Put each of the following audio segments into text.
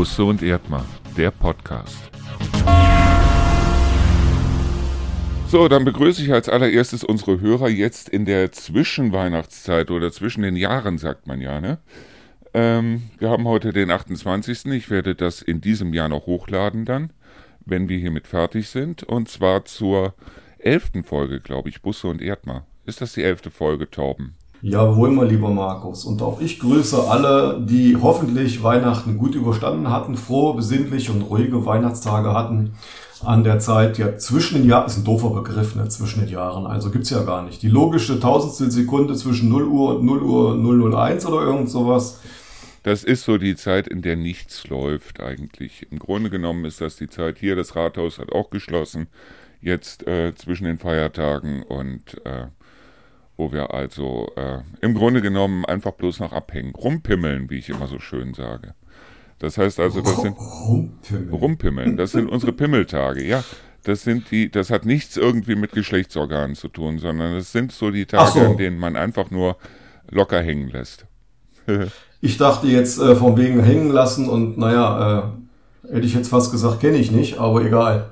Busse und Erdmann, der Podcast. So, dann begrüße ich als allererstes unsere Hörer jetzt in der Zwischenweihnachtszeit oder zwischen den Jahren, sagt man ja, ne? Ähm, wir haben heute den 28. Ich werde das in diesem Jahr noch hochladen dann, wenn wir hiermit fertig sind. Und zwar zur elften Folge, glaube ich, Busse und Erdmann. Ist das die elfte Folge, Torben? Jawohl, mein lieber Markus. Und auch ich grüße alle, die hoffentlich Weihnachten gut überstanden hatten, frohe, besinnliche und ruhige Weihnachtstage hatten an der Zeit, ja, zwischen den Jahren, ist ein doofer Begriff, ne, zwischen den Jahren, also gibt's ja gar nicht. Die logische Tausendstel Sekunde zwischen 0 Uhr und 0 Uhr 001 oder irgend sowas. Das ist so die Zeit, in der nichts läuft eigentlich. Im Grunde genommen ist das die Zeit hier, das Rathaus hat auch geschlossen, jetzt äh, zwischen den Feiertagen und äh, wo wir also äh, im Grunde genommen einfach bloß noch abhängen, rumpimmeln, wie ich immer so schön sage. Das heißt also, das sind rumpimmeln. rumpimmeln. Das sind unsere Pimmeltage, ja. Das sind die, das hat nichts irgendwie mit Geschlechtsorganen zu tun, sondern es sind so die Tage, so. an denen man einfach nur locker hängen lässt. ich dachte jetzt äh, von wegen hängen lassen und naja, äh, hätte ich jetzt fast gesagt, kenne ich nicht, aber egal.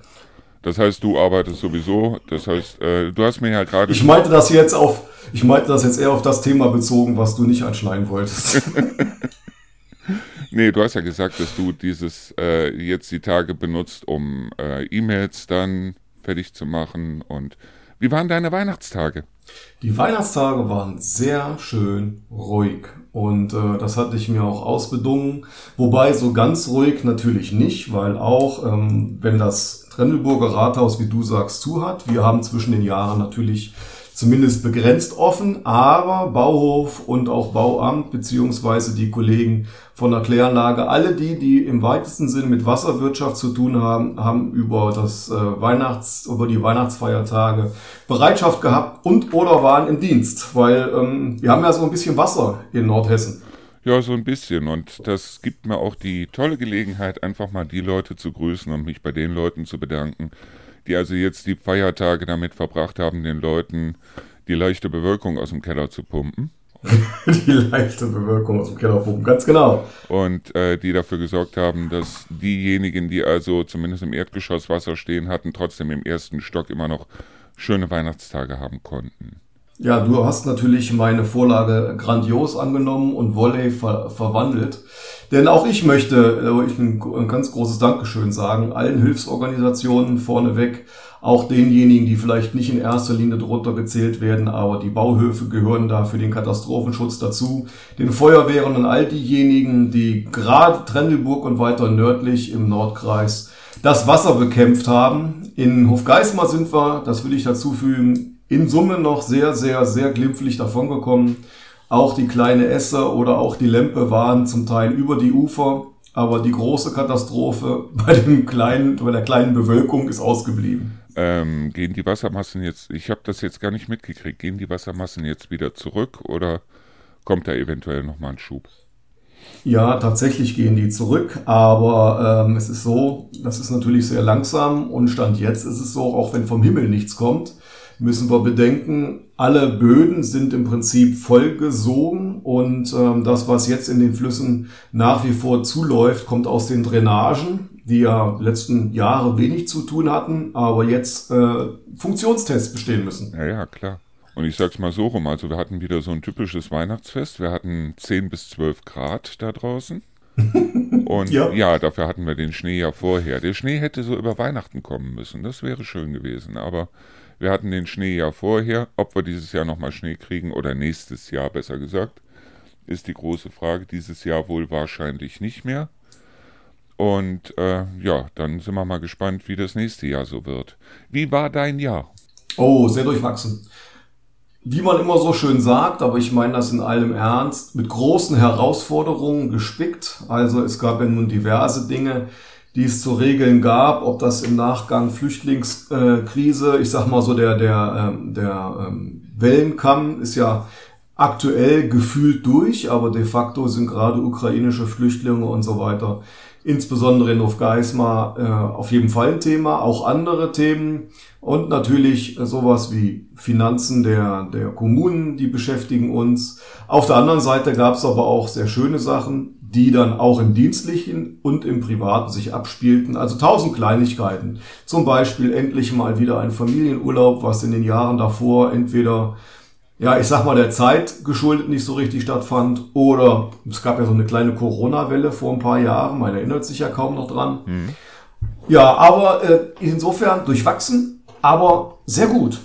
Das heißt, du arbeitest sowieso. Das heißt, äh, du hast mir ja gerade. Ich meinte das jetzt auf, ich meinte das jetzt eher auf das Thema bezogen, was du nicht anschneiden wolltest. nee, du hast ja gesagt, dass du dieses äh, jetzt die Tage benutzt, um äh, E-Mails dann fertig zu machen. Und wie waren deine Weihnachtstage? Die Weihnachtstage waren sehr schön ruhig und äh, das hatte ich mir auch ausbedungen. Wobei so ganz ruhig natürlich nicht, weil auch ähm, wenn das Trendelburger Rathaus, wie du sagst, zu hat, wir haben zwischen den Jahren natürlich zumindest begrenzt offen, aber Bauhof und auch Bauamt beziehungsweise die Kollegen von der Kläranlage, alle die, die im weitesten Sinne mit Wasserwirtschaft zu tun haben, haben über das äh, Weihnachts, über die Weihnachtsfeiertage Bereitschaft gehabt und oder waren im Dienst, weil ähm, wir haben ja so ein bisschen Wasser in Nordhessen. Ja, so ein bisschen. Und das gibt mir auch die tolle Gelegenheit, einfach mal die Leute zu grüßen und mich bei den Leuten zu bedanken, die also jetzt die Feiertage damit verbracht haben, den Leuten die leichte Bewölkung aus dem Keller zu pumpen. die leichte Bewölkung aus dem Keller pumpen, ganz genau. Und äh, die dafür gesorgt haben, dass diejenigen, die also zumindest im Erdgeschoss Wasser stehen hatten, trotzdem im ersten Stock immer noch schöne Weihnachtstage haben konnten. Ja, du hast natürlich meine Vorlage grandios angenommen und Volley ver verwandelt. Denn auch ich möchte äh, ich ein, ein ganz großes Dankeschön sagen, allen Hilfsorganisationen vorneweg, auch denjenigen, die vielleicht nicht in erster Linie drunter gezählt werden, aber die Bauhöfe gehören da für den Katastrophenschutz dazu, den Feuerwehren und all diejenigen, die gerade Trendelburg und weiter nördlich im Nordkreis das Wasser bekämpft haben. In Hofgeismar sind wir, das will ich dazu fügen, in Summe noch sehr, sehr, sehr glimpflich davongekommen. Auch die kleine Esse oder auch die Lempe waren zum Teil über die Ufer, aber die große Katastrophe bei dem kleinen, bei der kleinen Bewölkung ist ausgeblieben. Ähm, gehen die Wassermassen jetzt, ich habe das jetzt gar nicht mitgekriegt, gehen die Wassermassen jetzt wieder zurück oder kommt da eventuell nochmal ein Schub? Ja, tatsächlich gehen die zurück, aber ähm, es ist so, das ist natürlich sehr langsam und Stand jetzt ist es so, auch wenn vom Himmel nichts kommt, müssen wir bedenken, alle Böden sind im Prinzip vollgesogen und ähm, das, was jetzt in den Flüssen nach wie vor zuläuft, kommt aus den Drainagen, die ja letzten Jahre wenig zu tun hatten, aber jetzt äh, Funktionstests bestehen müssen. Ja, ja, klar. Und ich sag's mal so rum, also wir hatten wieder so ein typisches Weihnachtsfest. Wir hatten 10 bis 12 Grad da draußen. Und ja. ja. dafür hatten wir den Schnee ja vorher. Der Schnee hätte so über Weihnachten kommen müssen. Das wäre schön gewesen. Aber wir hatten den Schnee ja vorher. Ob wir dieses Jahr nochmal Schnee kriegen oder nächstes Jahr besser gesagt, ist die große Frage. Dieses Jahr wohl wahrscheinlich nicht mehr. Und äh, ja, dann sind wir mal gespannt, wie das nächste Jahr so wird. Wie war dein Jahr? Oh, sehr durchwachsen. Wie man immer so schön sagt, aber ich meine das in allem Ernst, mit großen Herausforderungen gespickt. Also es gab ja nun diverse Dinge, die es zu regeln gab, ob das im Nachgang Flüchtlingskrise, ich sag mal so der, der, ähm, der ähm, Wellenkamm ist ja aktuell gefühlt durch, aber de facto sind gerade ukrainische Flüchtlinge und so weiter, insbesondere in Ufgeismar, äh, auf jeden Fall ein Thema, auch andere Themen und natürlich sowas wie Finanzen der, der Kommunen, die beschäftigen uns. Auf der anderen Seite gab es aber auch sehr schöne Sachen, die dann auch im dienstlichen und im privaten sich abspielten. Also tausend Kleinigkeiten. Zum Beispiel endlich mal wieder ein Familienurlaub, was in den Jahren davor entweder, ja, ich sag mal, der Zeit geschuldet nicht so richtig stattfand oder es gab ja so eine kleine Corona-Welle vor ein paar Jahren, man erinnert sich ja kaum noch dran. Mhm. Ja, aber äh, insofern durchwachsen, aber sehr gut.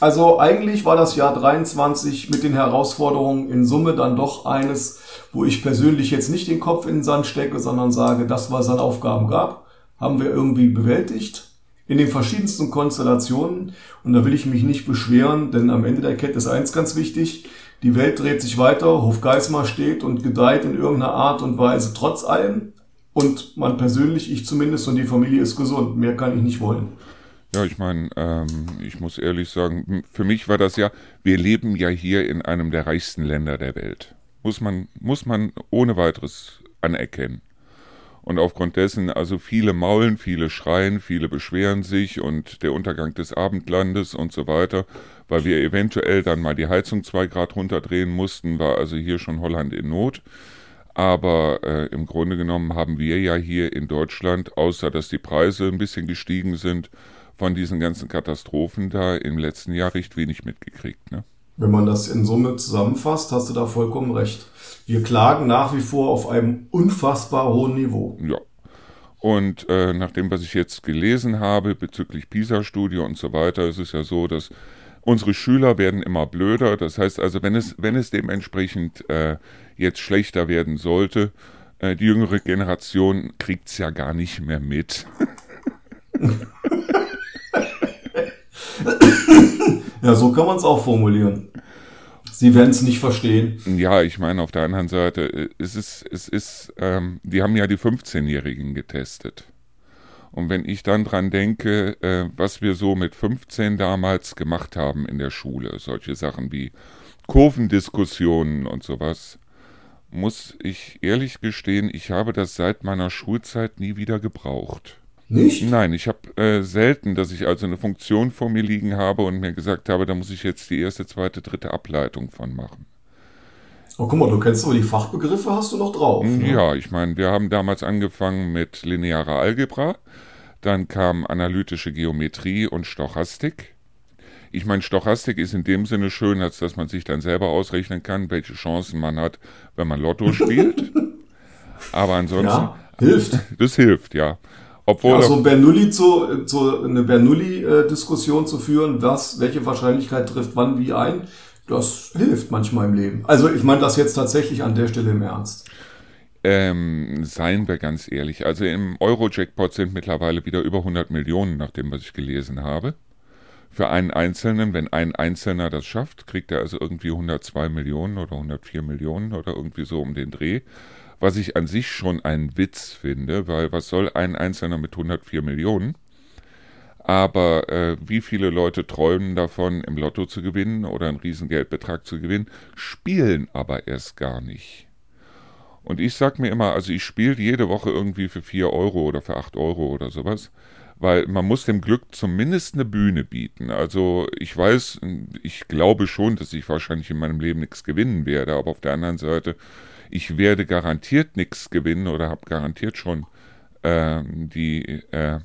Also eigentlich war das Jahr 23 mit den Herausforderungen in Summe dann doch eines, wo ich persönlich jetzt nicht den Kopf in den Sand stecke, sondern sage, das, was es an Aufgaben gab, haben wir irgendwie bewältigt. In den verschiedensten Konstellationen. Und da will ich mich nicht beschweren, denn am Ende der Kette ist eins ganz wichtig. Die Welt dreht sich weiter, Hofgeismar steht und gedeiht in irgendeiner Art und Weise trotz allem. Und man persönlich, ich zumindest und die Familie ist gesund. Mehr kann ich nicht wollen. Ja, ich meine, ähm, ich muss ehrlich sagen, für mich war das ja, wir leben ja hier in einem der reichsten Länder der Welt. Muss man, muss man ohne weiteres anerkennen. Und aufgrund dessen, also viele maulen, viele schreien, viele beschweren sich und der Untergang des Abendlandes und so weiter, weil wir eventuell dann mal die Heizung zwei Grad runterdrehen mussten, war also hier schon Holland in Not. Aber äh, im Grunde genommen haben wir ja hier in Deutschland, außer dass die Preise ein bisschen gestiegen sind, von diesen ganzen Katastrophen da im letzten Jahr recht wenig mitgekriegt. Ne? Wenn man das in Summe zusammenfasst, hast du da vollkommen recht. Wir klagen nach wie vor auf einem unfassbar hohen Niveau. Ja. Und äh, nach dem, was ich jetzt gelesen habe bezüglich PISA-Studie und so weiter, ist es ja so, dass unsere Schüler werden immer blöder. Das heißt also, wenn es, wenn es dementsprechend äh, jetzt schlechter werden sollte, äh, die jüngere Generation kriegt es ja gar nicht mehr mit. ja, so kann man es auch formulieren. Sie werden es nicht verstehen. Ja, ich meine, auf der anderen Seite, äh, es ist, es ist, ähm, die haben ja die 15-Jährigen getestet. Und wenn ich dann dran denke, äh, was wir so mit 15 damals gemacht haben in der Schule, solche Sachen wie Kurvendiskussionen und sowas, muss ich ehrlich gestehen, ich habe das seit meiner Schulzeit nie wieder gebraucht. Nicht? Nein, ich habe äh, selten, dass ich also eine Funktion vor mir liegen habe und mir gesagt habe, da muss ich jetzt die erste, zweite, dritte Ableitung von machen. Oh, guck mal, du kennst aber die Fachbegriffe, hast du noch drauf. Ne? Ja, ich meine, wir haben damals angefangen mit linearer Algebra, dann kam analytische Geometrie und Stochastik. Ich meine, Stochastik ist in dem Sinne schön, als dass man sich dann selber ausrechnen kann, welche Chancen man hat, wenn man Lotto spielt. aber ansonsten. Ja, hilft. Das hilft, ja. Obwohl ja, so Bernoulli zu, zu eine Bernoulli-Diskussion zu führen, was, welche Wahrscheinlichkeit trifft wann wie ein, das hilft manchmal im Leben. Also ich meine das jetzt tatsächlich an der Stelle im Ernst. Ähm, seien wir ganz ehrlich. Also im Euro-Jackpot sind mittlerweile wieder über 100 Millionen, nach dem, was ich gelesen habe. Für einen Einzelnen, wenn ein Einzelner das schafft, kriegt er also irgendwie 102 Millionen oder 104 Millionen oder irgendwie so um den Dreh was ich an sich schon einen Witz finde, weil was soll ein Einzelner mit 104 Millionen? Aber äh, wie viele Leute träumen davon, im Lotto zu gewinnen oder einen Riesengeldbetrag zu gewinnen, spielen aber erst gar nicht. Und ich sag mir immer, also ich spiele jede Woche irgendwie für 4 Euro oder für 8 Euro oder sowas, weil man muss dem Glück zumindest eine Bühne bieten. Also ich weiß, ich glaube schon, dass ich wahrscheinlich in meinem Leben nichts gewinnen werde, aber auf der anderen Seite ich werde garantiert nichts gewinnen oder habe garantiert schon äh, die äh,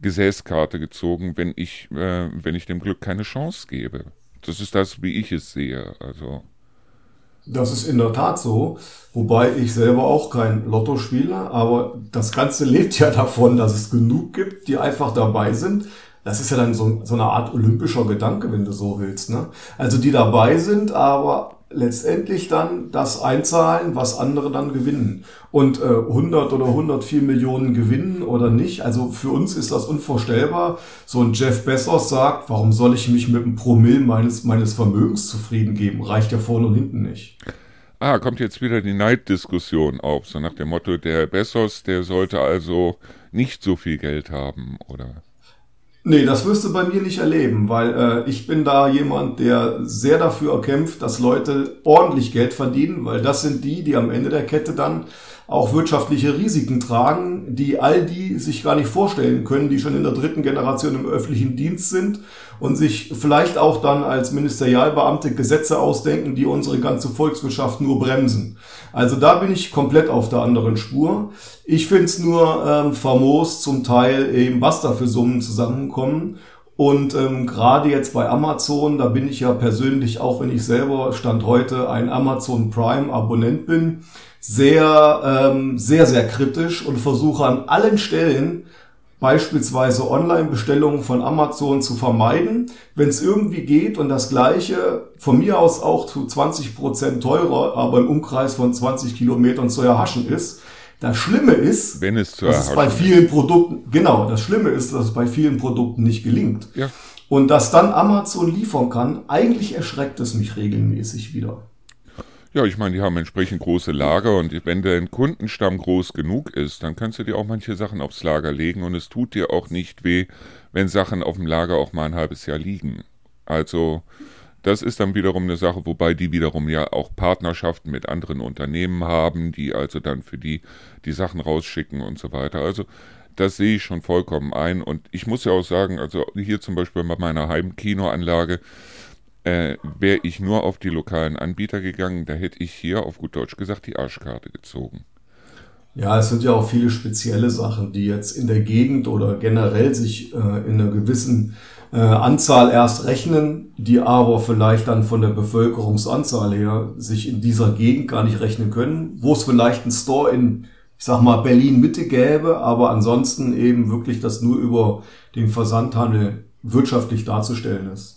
Gesäßkarte gezogen, wenn ich, äh, wenn ich dem Glück keine Chance gebe. Das ist das, wie ich es sehe. Also. Das ist in der Tat so, wobei ich selber auch kein Lotto spiele, aber das Ganze lebt ja davon, dass es genug gibt, die einfach dabei sind. Das ist ja dann so, so eine Art olympischer Gedanke, wenn du so willst. Ne? Also die dabei sind, aber letztendlich dann das einzahlen, was andere dann gewinnen. Und äh, 100 oder 104 Millionen gewinnen oder nicht, also für uns ist das unvorstellbar. So ein Jeff Bezos sagt, warum soll ich mich mit einem Promille meines, meines Vermögens zufrieden geben? Reicht ja vorne und hinten nicht. Ah, kommt jetzt wieder die Neiddiskussion auf, so nach dem Motto, der Bezos, der sollte also nicht so viel Geld haben, oder? Nee, das wirst du bei mir nicht erleben, weil äh, ich bin da jemand, der sehr dafür kämpft, dass Leute ordentlich Geld verdienen, weil das sind die, die am Ende der Kette dann auch wirtschaftliche Risiken tragen, die all die sich gar nicht vorstellen können, die schon in der dritten Generation im öffentlichen Dienst sind und sich vielleicht auch dann als Ministerialbeamte Gesetze ausdenken, die unsere ganze Volkswirtschaft nur bremsen. Also da bin ich komplett auf der anderen Spur. Ich finde es nur ähm, famos zum Teil eben, was da für Summen zusammenkommen. Und ähm, gerade jetzt bei Amazon, da bin ich ja persönlich, auch wenn ich selber Stand heute ein Amazon Prime Abonnent bin, sehr, ähm, sehr, sehr kritisch und versuche an allen Stellen beispielsweise Online-Bestellungen von Amazon zu vermeiden, wenn es irgendwie geht und das gleiche von mir aus auch zu 20 Prozent teurer, aber im Umkreis von 20 Kilometern zu erhaschen ist. Das Schlimme ist, wenn es zu dass es bei vielen Produkten, genau, das Schlimme ist, dass es bei vielen Produkten nicht gelingt. Ja. Und dass dann Amazon liefern kann, eigentlich erschreckt es mich regelmäßig wieder. Ja, ich meine, die haben entsprechend große Lager und wenn dein Kundenstamm groß genug ist, dann kannst du dir auch manche Sachen aufs Lager legen und es tut dir auch nicht weh, wenn Sachen auf dem Lager auch mal ein halbes Jahr liegen. Also, das ist dann wiederum eine Sache, wobei die wiederum ja auch Partnerschaften mit anderen Unternehmen haben, die also dann für die die Sachen rausschicken und so weiter. Also, das sehe ich schon vollkommen ein und ich muss ja auch sagen, also hier zum Beispiel bei meiner Heimkinoanlage, wäre ich nur auf die lokalen Anbieter gegangen, da hätte ich hier auf gut Deutsch gesagt die Arschkarte gezogen. Ja, es sind ja auch viele spezielle Sachen, die jetzt in der Gegend oder generell sich äh, in einer gewissen äh, Anzahl erst rechnen, die aber vielleicht dann von der Bevölkerungsanzahl her sich in dieser Gegend gar nicht rechnen können, wo es vielleicht einen Store in, ich sag mal, Berlin Mitte gäbe, aber ansonsten eben wirklich das nur über den Versandhandel wirtschaftlich darzustellen ist.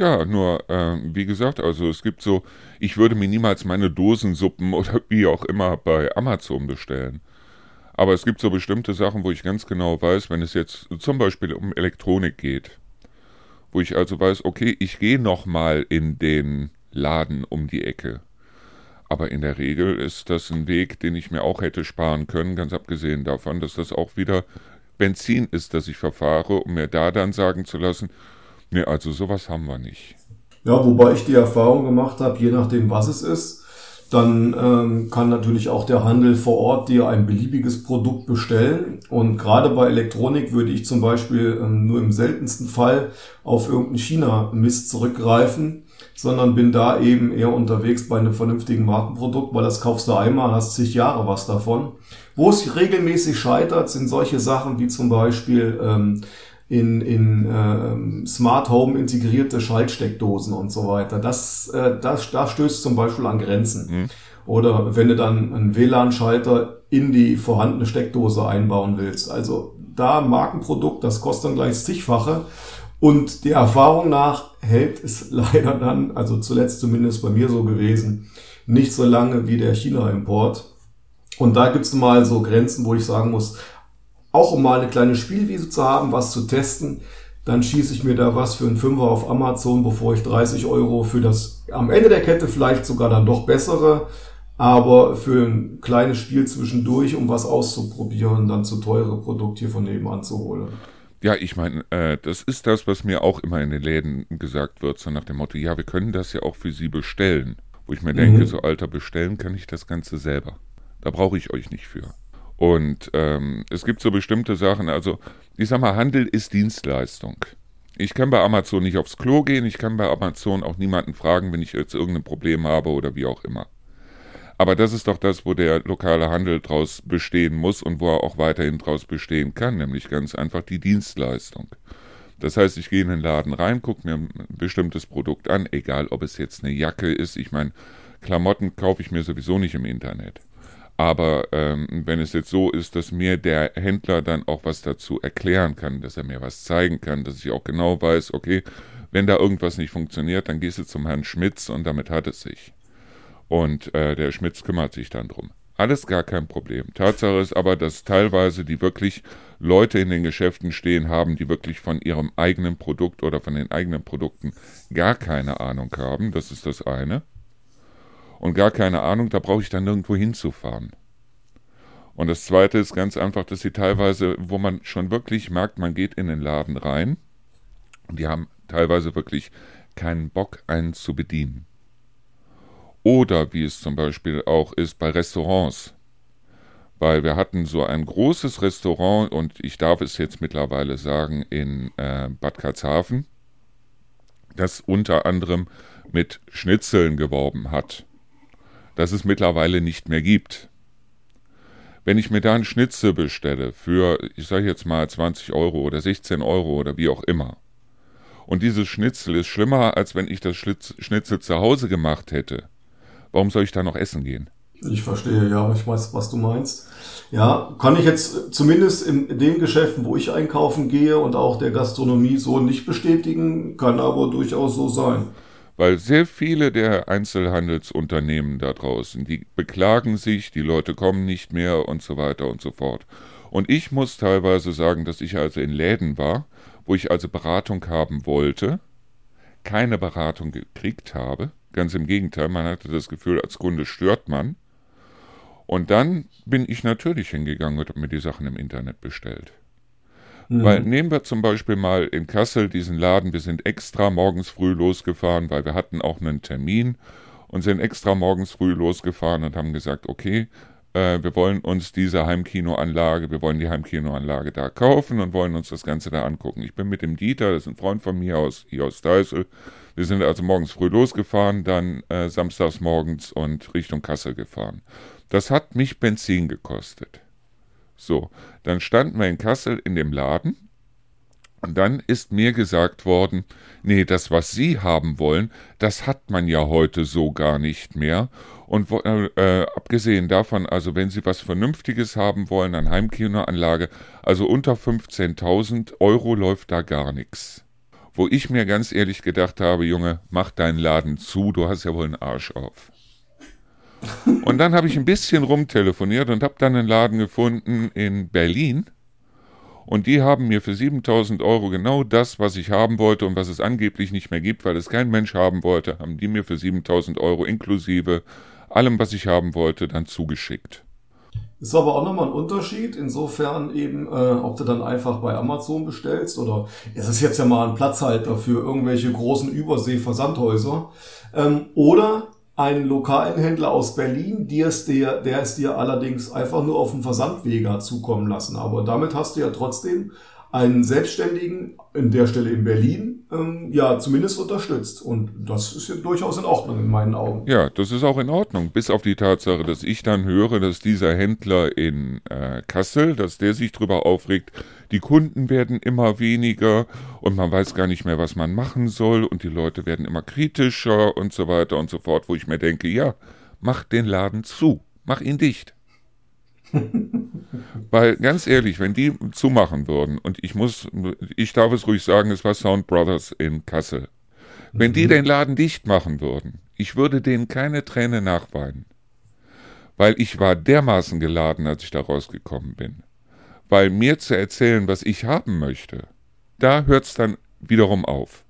Ja, nur, äh, wie gesagt, also es gibt so, ich würde mir niemals meine Dosensuppen oder wie auch immer bei Amazon bestellen. Aber es gibt so bestimmte Sachen, wo ich ganz genau weiß, wenn es jetzt zum Beispiel um Elektronik geht, wo ich also weiß, okay, ich gehe nochmal in den Laden um die Ecke. Aber in der Regel ist das ein Weg, den ich mir auch hätte sparen können, ganz abgesehen davon, dass das auch wieder Benzin ist, das ich verfahre, um mir da dann sagen zu lassen, Nee, also sowas haben wir nicht. Ja, wobei ich die Erfahrung gemacht habe, je nachdem, was es ist, dann ähm, kann natürlich auch der Handel vor Ort dir ein beliebiges Produkt bestellen. Und gerade bei Elektronik würde ich zum Beispiel ähm, nur im seltensten Fall auf irgendeinen China-Mist zurückgreifen, sondern bin da eben eher unterwegs bei einem vernünftigen Markenprodukt, weil das kaufst du einmal, hast zig Jahre was davon. Wo es regelmäßig scheitert, sind solche Sachen wie zum Beispiel ähm, in, in äh, Smart Home integrierte Schaltsteckdosen und so weiter. Das, äh, das, das stößt zum Beispiel an Grenzen. Mhm. Oder wenn du dann einen WLAN-Schalter in die vorhandene Steckdose einbauen willst. Also da Markenprodukt, das kostet dann gleich zigfache. Und die Erfahrung nach hält es leider dann, also zuletzt zumindest bei mir so gewesen, nicht so lange wie der China-Import. Und da gibt's mal so Grenzen, wo ich sagen muss, auch um mal eine kleine Spielwiese zu haben, was zu testen, dann schieße ich mir da was für einen Fünfer auf Amazon, bevor ich 30 Euro für das am Ende der Kette vielleicht sogar dann doch bessere, aber für ein kleines Spiel zwischendurch, um was auszuprobieren, dann zu teure Produkt hier von nebenan zu holen. Ja, ich meine, äh, das ist das, was mir auch immer in den Läden gesagt wird, so nach dem Motto, ja, wir können das ja auch für Sie bestellen. Wo ich mir mhm. denke, so Alter, bestellen kann ich das Ganze selber. Da brauche ich euch nicht für. Und ähm, es gibt so bestimmte Sachen, also ich sag mal, Handel ist Dienstleistung. Ich kann bei Amazon nicht aufs Klo gehen, ich kann bei Amazon auch niemanden fragen, wenn ich jetzt irgendein Problem habe oder wie auch immer. Aber das ist doch das, wo der lokale Handel draus bestehen muss und wo er auch weiterhin draus bestehen kann, nämlich ganz einfach die Dienstleistung. Das heißt, ich gehe in den Laden rein, gucke mir ein bestimmtes Produkt an, egal ob es jetzt eine Jacke ist. Ich meine, Klamotten kaufe ich mir sowieso nicht im Internet. Aber ähm, wenn es jetzt so ist, dass mir der Händler dann auch was dazu erklären kann, dass er mir was zeigen kann, dass ich auch genau weiß, okay, wenn da irgendwas nicht funktioniert, dann gehst du zum Herrn Schmitz und damit hat es sich. Und äh, der Schmitz kümmert sich dann drum. Alles gar kein Problem. Tatsache ist aber, dass teilweise die wirklich Leute in den Geschäften stehen haben, die wirklich von ihrem eigenen Produkt oder von den eigenen Produkten gar keine Ahnung haben. Das ist das eine und gar keine Ahnung, da brauche ich dann nirgendwo hinzufahren. Und das Zweite ist ganz einfach, dass sie teilweise, wo man schon wirklich merkt, man geht in den Laden rein und die haben teilweise wirklich keinen Bock, einen zu bedienen. Oder wie es zum Beispiel auch ist bei Restaurants. Weil wir hatten so ein großes Restaurant und ich darf es jetzt mittlerweile sagen in äh, Bad Karlshafen, das unter anderem mit Schnitzeln geworben hat. Das es mittlerweile nicht mehr gibt. Wenn ich mir da einen Schnitzel bestelle für, ich sage jetzt mal 20 Euro oder 16 Euro oder wie auch immer, und dieses Schnitzel ist schlimmer, als wenn ich das Schnitzel zu Hause gemacht hätte, warum soll ich da noch essen gehen? Ich verstehe, ja, ich weiß, was du meinst. Ja, kann ich jetzt zumindest in den Geschäften, wo ich einkaufen gehe und auch der Gastronomie so nicht bestätigen, kann aber durchaus so sein. Weil sehr viele der Einzelhandelsunternehmen da draußen, die beklagen sich, die Leute kommen nicht mehr und so weiter und so fort. Und ich muss teilweise sagen, dass ich also in Läden war, wo ich also Beratung haben wollte, keine Beratung gekriegt habe. Ganz im Gegenteil, man hatte das Gefühl, als Kunde stört man. Und dann bin ich natürlich hingegangen und habe mir die Sachen im Internet bestellt. Mhm. Weil nehmen wir zum Beispiel mal in Kassel diesen Laden, wir sind extra morgens früh losgefahren, weil wir hatten auch einen Termin und sind extra morgens früh losgefahren und haben gesagt, okay, äh, wir wollen uns diese Heimkinoanlage, wir wollen die Heimkinoanlage da kaufen und wollen uns das Ganze da angucken. Ich bin mit dem Dieter, das ist ein Freund von mir aus, hier aus Deißel. Wir sind also morgens früh losgefahren, dann äh, samstags morgens und Richtung Kassel gefahren. Das hat mich Benzin gekostet. So, dann standen wir in Kassel in dem Laden und dann ist mir gesagt worden, nee, das, was Sie haben wollen, das hat man ja heute so gar nicht mehr. Und äh, äh abgesehen davon, also wenn Sie was Vernünftiges haben wollen, eine Heimkinoanlage, also unter 15.000 Euro läuft da gar nichts. Wo ich mir ganz ehrlich gedacht habe, Junge, mach deinen Laden zu, du hast ja wohl einen Arsch auf. Und dann habe ich ein bisschen rumtelefoniert und habe dann einen Laden gefunden in Berlin. Und die haben mir für 7000 Euro genau das, was ich haben wollte und was es angeblich nicht mehr gibt, weil es kein Mensch haben wollte, haben die mir für 7000 Euro inklusive allem, was ich haben wollte, dann zugeschickt. Ist aber auch nochmal ein Unterschied, insofern eben, äh, ob du dann einfach bei Amazon bestellst oder es ist jetzt ja mal ein Platzhalter für irgendwelche großen Übersee-Versandhäuser. Ähm, oder einen lokalen Händler aus Berlin, der es dir, der es dir allerdings einfach nur auf dem Versandwege zukommen lassen. Aber damit hast du ja trotzdem einen Selbstständigen, in der Stelle in Berlin, ähm, ja, zumindest unterstützt. Und das ist ja durchaus in Ordnung in meinen Augen. Ja, das ist auch in Ordnung. Bis auf die Tatsache, dass ich dann höre, dass dieser Händler in äh, Kassel, dass der sich drüber aufregt, die Kunden werden immer weniger und man weiß gar nicht mehr, was man machen soll und die Leute werden immer kritischer und so weiter und so fort, wo ich mir denke, ja, mach den Laden zu, mach ihn dicht. Weil ganz ehrlich, wenn die zumachen würden, und ich muss, ich darf es ruhig sagen, es war Sound Brothers in Kassel. Wenn mhm. die den Laden dicht machen würden, ich würde denen keine Träne nachweinen. Weil ich war dermaßen geladen, als ich da rausgekommen bin. Weil mir zu erzählen, was ich haben möchte, da hört es dann wiederum auf.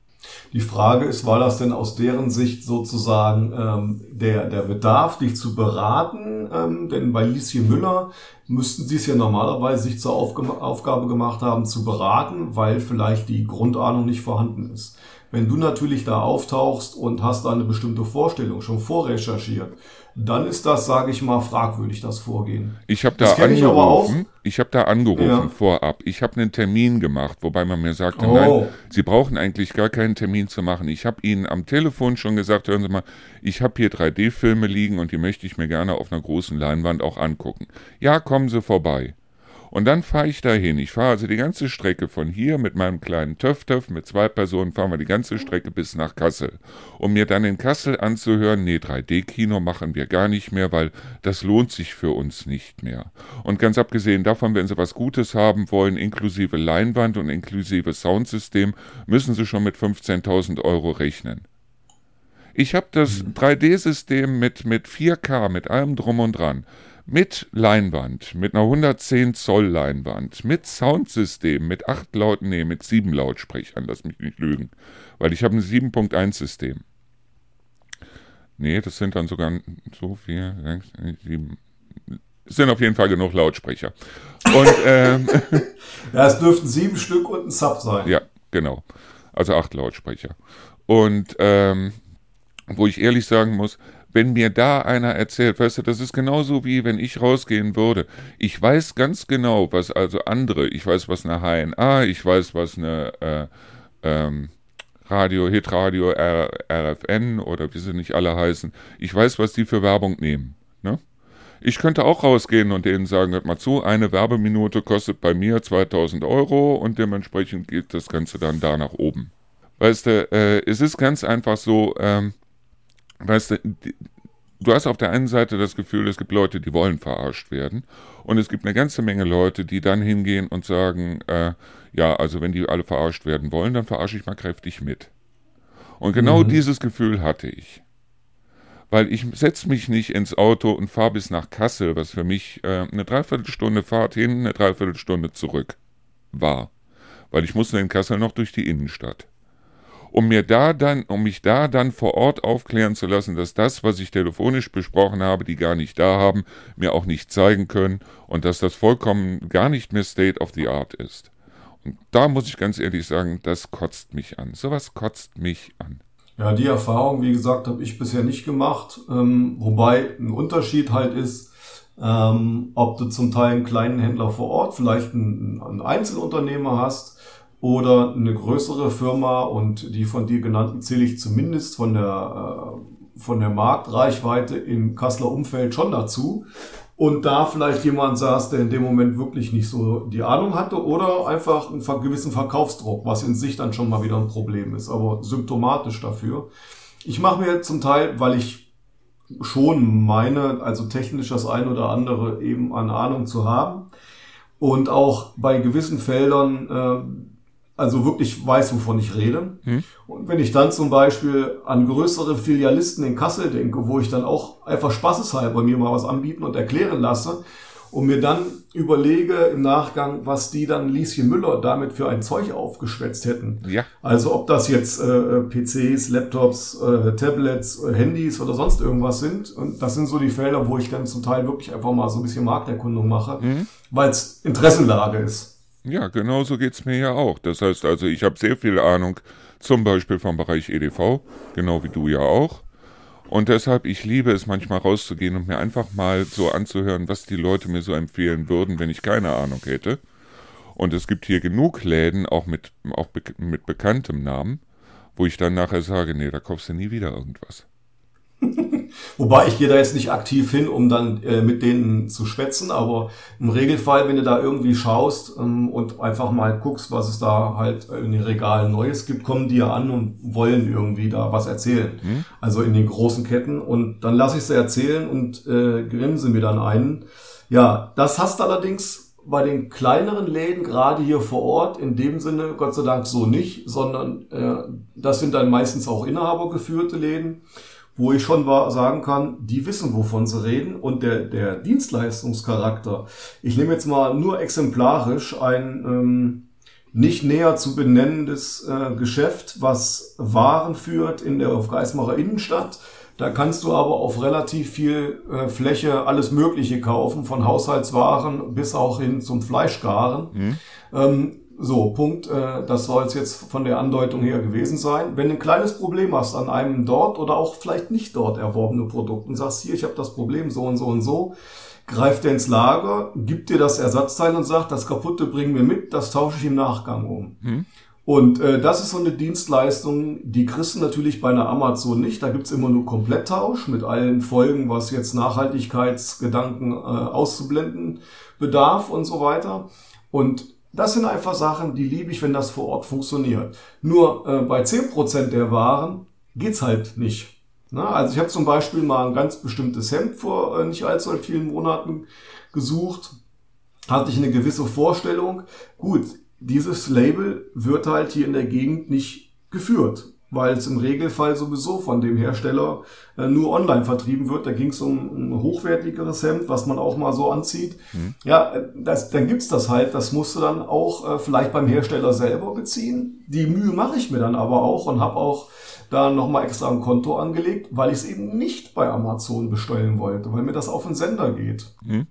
Die Frage ist, war das denn aus deren Sicht sozusagen ähm, der, der Bedarf, dich zu beraten? Ähm, denn bei Lieschen Müller müssten sie es ja normalerweise sich zur Aufgabe gemacht haben, zu beraten, weil vielleicht die Grundahnung nicht vorhanden ist. Wenn du natürlich da auftauchst und hast da eine bestimmte Vorstellung schon vorrecherchiert, dann ist das, sage ich mal, fragwürdig, das Vorgehen. Ich habe da angerufen, ich, habe da angerufen vorab. Ich habe einen Termin gemacht, wobei man mir sagte, oh. nein, Sie brauchen eigentlich gar keinen Termin zu machen. Ich habe Ihnen am Telefon schon gesagt, hören Sie mal, ich habe hier 3D-Filme liegen und die möchte ich mir gerne auf einer großen Leinwand auch angucken. Ja, kommen Sie vorbei. Und dann fahre ich dahin. Ich fahre also die ganze Strecke von hier mit meinem kleinen Töff-Töff, mit zwei Personen fahren wir die ganze Strecke bis nach Kassel. Um mir dann in Kassel anzuhören, nee, 3D-Kino machen wir gar nicht mehr, weil das lohnt sich für uns nicht mehr. Und ganz abgesehen davon, wenn Sie was Gutes haben wollen, inklusive Leinwand und inklusive Soundsystem, müssen Sie schon mit 15.000 Euro rechnen. Ich habe das 3D-System mit, mit 4K, mit allem drum und dran mit Leinwand, mit einer 110 Zoll Leinwand, mit Soundsystem, mit 8 Laut, nee, mit 7 Lautsprechern, lass mich nicht lügen, weil ich habe ein 7.1 System. Nee, das sind dann sogar so viel, 6, 7, es sind auf jeden Fall genug Lautsprecher. Und, ähm, ja, es dürften sieben Stück und ein Sub sein. Ja, genau. Also acht Lautsprecher. Und ähm, wo ich ehrlich sagen muss, wenn mir da einer erzählt, weißt du, das ist genauso wie wenn ich rausgehen würde. Ich weiß ganz genau, was also andere, ich weiß, was eine HNA, ich weiß, was eine äh, ähm, Radio, Hitradio, RFN oder wie sie nicht alle heißen. Ich weiß, was die für Werbung nehmen. Ne? Ich könnte auch rausgehen und denen sagen, hört mal zu, eine Werbeminute kostet bei mir 2000 Euro und dementsprechend geht das Ganze dann da nach oben. Weißt du, äh, es ist ganz einfach so, ähm, weißt du, du hast auf der einen Seite das Gefühl, es gibt Leute, die wollen verarscht werden. Und es gibt eine ganze Menge Leute, die dann hingehen und sagen, äh, ja, also wenn die alle verarscht werden wollen, dann verarsche ich mal kräftig mit. Und genau mhm. dieses Gefühl hatte ich. Weil ich setze mich nicht ins Auto und fahre bis nach Kassel, was für mich äh, eine Dreiviertelstunde Fahrt hin, eine Dreiviertelstunde zurück war. Weil ich musste in Kassel noch durch die Innenstadt um mir da dann, um mich da dann vor Ort aufklären zu lassen, dass das, was ich telefonisch besprochen habe, die gar nicht da haben, mir auch nicht zeigen können und dass das vollkommen gar nicht mehr State of the Art ist. Und da muss ich ganz ehrlich sagen, das kotzt mich an. Sowas kotzt mich an. Ja, die Erfahrung, wie gesagt, habe ich bisher nicht gemacht. Ähm, wobei ein Unterschied halt ist, ähm, ob du zum Teil einen kleinen Händler vor Ort, vielleicht einen, einen Einzelunternehmer hast, oder eine größere Firma und die von dir genannten zähle ich zumindest von der, äh, von der Marktreichweite im Kasseler Umfeld schon dazu. Und da vielleicht jemand saß, der in dem Moment wirklich nicht so die Ahnung hatte oder einfach einen gewissen Verkaufsdruck, was in sich dann schon mal wieder ein Problem ist, aber symptomatisch dafür. Ich mache mir zum Teil, weil ich schon meine, also technisch das ein oder andere eben an Ahnung zu haben und auch bei gewissen Feldern äh, also wirklich weiß, wovon ich rede. Hm. Und wenn ich dann zum Beispiel an größere Filialisten in Kassel denke, wo ich dann auch einfach spaßeshalber mir mal was anbieten und erklären lasse und mir dann überlege im Nachgang, was die dann Lieschen Müller damit für ein Zeug aufgeschwätzt hätten. Ja. Also ob das jetzt äh, PCs, Laptops, äh, Tablets, äh, Handys oder sonst irgendwas sind. Und das sind so die Felder, wo ich dann zum Teil wirklich einfach mal so ein bisschen Markterkundung mache, mhm. weil es Interessenlage ist. Ja, genau so geht es mir ja auch. Das heißt also, ich habe sehr viel Ahnung, zum Beispiel vom Bereich EDV, genau wie du ja auch. Und deshalb, ich liebe es manchmal rauszugehen und mir einfach mal so anzuhören, was die Leute mir so empfehlen würden, wenn ich keine Ahnung hätte. Und es gibt hier genug Läden, auch mit, auch be mit bekanntem Namen, wo ich dann nachher sage, nee, da kaufst du nie wieder irgendwas. Wobei ich gehe da jetzt nicht aktiv hin, um dann äh, mit denen zu schwätzen, aber im Regelfall, wenn du da irgendwie schaust ähm, und einfach mal guckst, was es da halt in den Regalen Neues gibt, kommen die ja an und wollen irgendwie da was erzählen. Mhm. Also in den großen Ketten und dann lasse ich sie erzählen und äh, grinse mir dann ein. Ja, das hast du allerdings bei den kleineren Läden, gerade hier vor Ort, in dem Sinne Gott sei Dank so nicht, sondern äh, das sind dann meistens auch inhabergeführte Läden wo ich schon sagen kann, die wissen, wovon sie reden und der, der Dienstleistungscharakter. Ich nehme jetzt mal nur exemplarisch ein ähm, nicht näher zu benennendes äh, Geschäft, was Waren führt in der Geismacher Innenstadt. Da kannst du aber auf relativ viel äh, Fläche alles Mögliche kaufen, von Haushaltswaren bis auch hin zum Fleischgaren. Mhm. Ähm, so, Punkt. Äh, das soll es jetzt von der Andeutung her gewesen sein. Wenn du ein kleines Problem hast an einem dort oder auch vielleicht nicht dort erworbene Produkt und sagst, hier, ich habe das Problem so und so und so, greift er ins Lager, gibt dir das Ersatzteil und sagt, das kaputte bringen wir mit, das tausche ich im Nachgang um. Hm. Und äh, das ist so eine Dienstleistung, die kriegst du natürlich bei einer Amazon nicht. Da gibt's immer nur Kompletttausch mit allen Folgen, was jetzt Nachhaltigkeitsgedanken äh, auszublenden bedarf und so weiter. Und das sind einfach Sachen, die liebe ich, wenn das vor Ort funktioniert. Nur äh, bei 10% der Waren geht's halt nicht. Na, also ich habe zum Beispiel mal ein ganz bestimmtes Hemd vor äh, nicht allzu vielen Monaten gesucht. Hatte ich eine gewisse Vorstellung. Gut, dieses Label wird halt hier in der Gegend nicht geführt weil es im Regelfall sowieso von dem Hersteller äh, nur online vertrieben wird. Da ging es um ein hochwertigeres Hemd, was man auch mal so anzieht. Mhm. Ja, äh, das, dann gibt's das halt. Das musst du dann auch äh, vielleicht beim Hersteller selber beziehen. Die Mühe mache ich mir dann aber auch und habe auch da nochmal extra ein Konto angelegt, weil ich es eben nicht bei Amazon bestellen wollte, weil mir das auf den Sender geht. Mhm.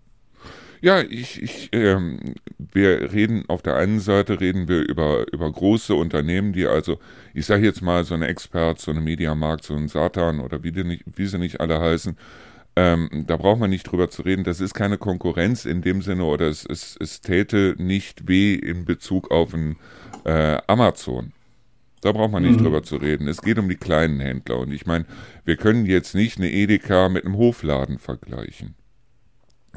Ja, ich, ich, ähm, wir reden auf der einen Seite reden wir über, über große Unternehmen, die also, ich sage jetzt mal so eine Expert, so eine Mediamarkt, so ein Satan oder wie, die nicht, wie sie nicht alle heißen, ähm, da braucht man nicht drüber zu reden. Das ist keine Konkurrenz in dem Sinne oder es, es, es täte nicht weh in Bezug auf ein äh, Amazon. Da braucht man nicht mhm. drüber zu reden. Es geht um die kleinen Händler. Und ich meine, wir können jetzt nicht eine Edeka mit einem Hofladen vergleichen.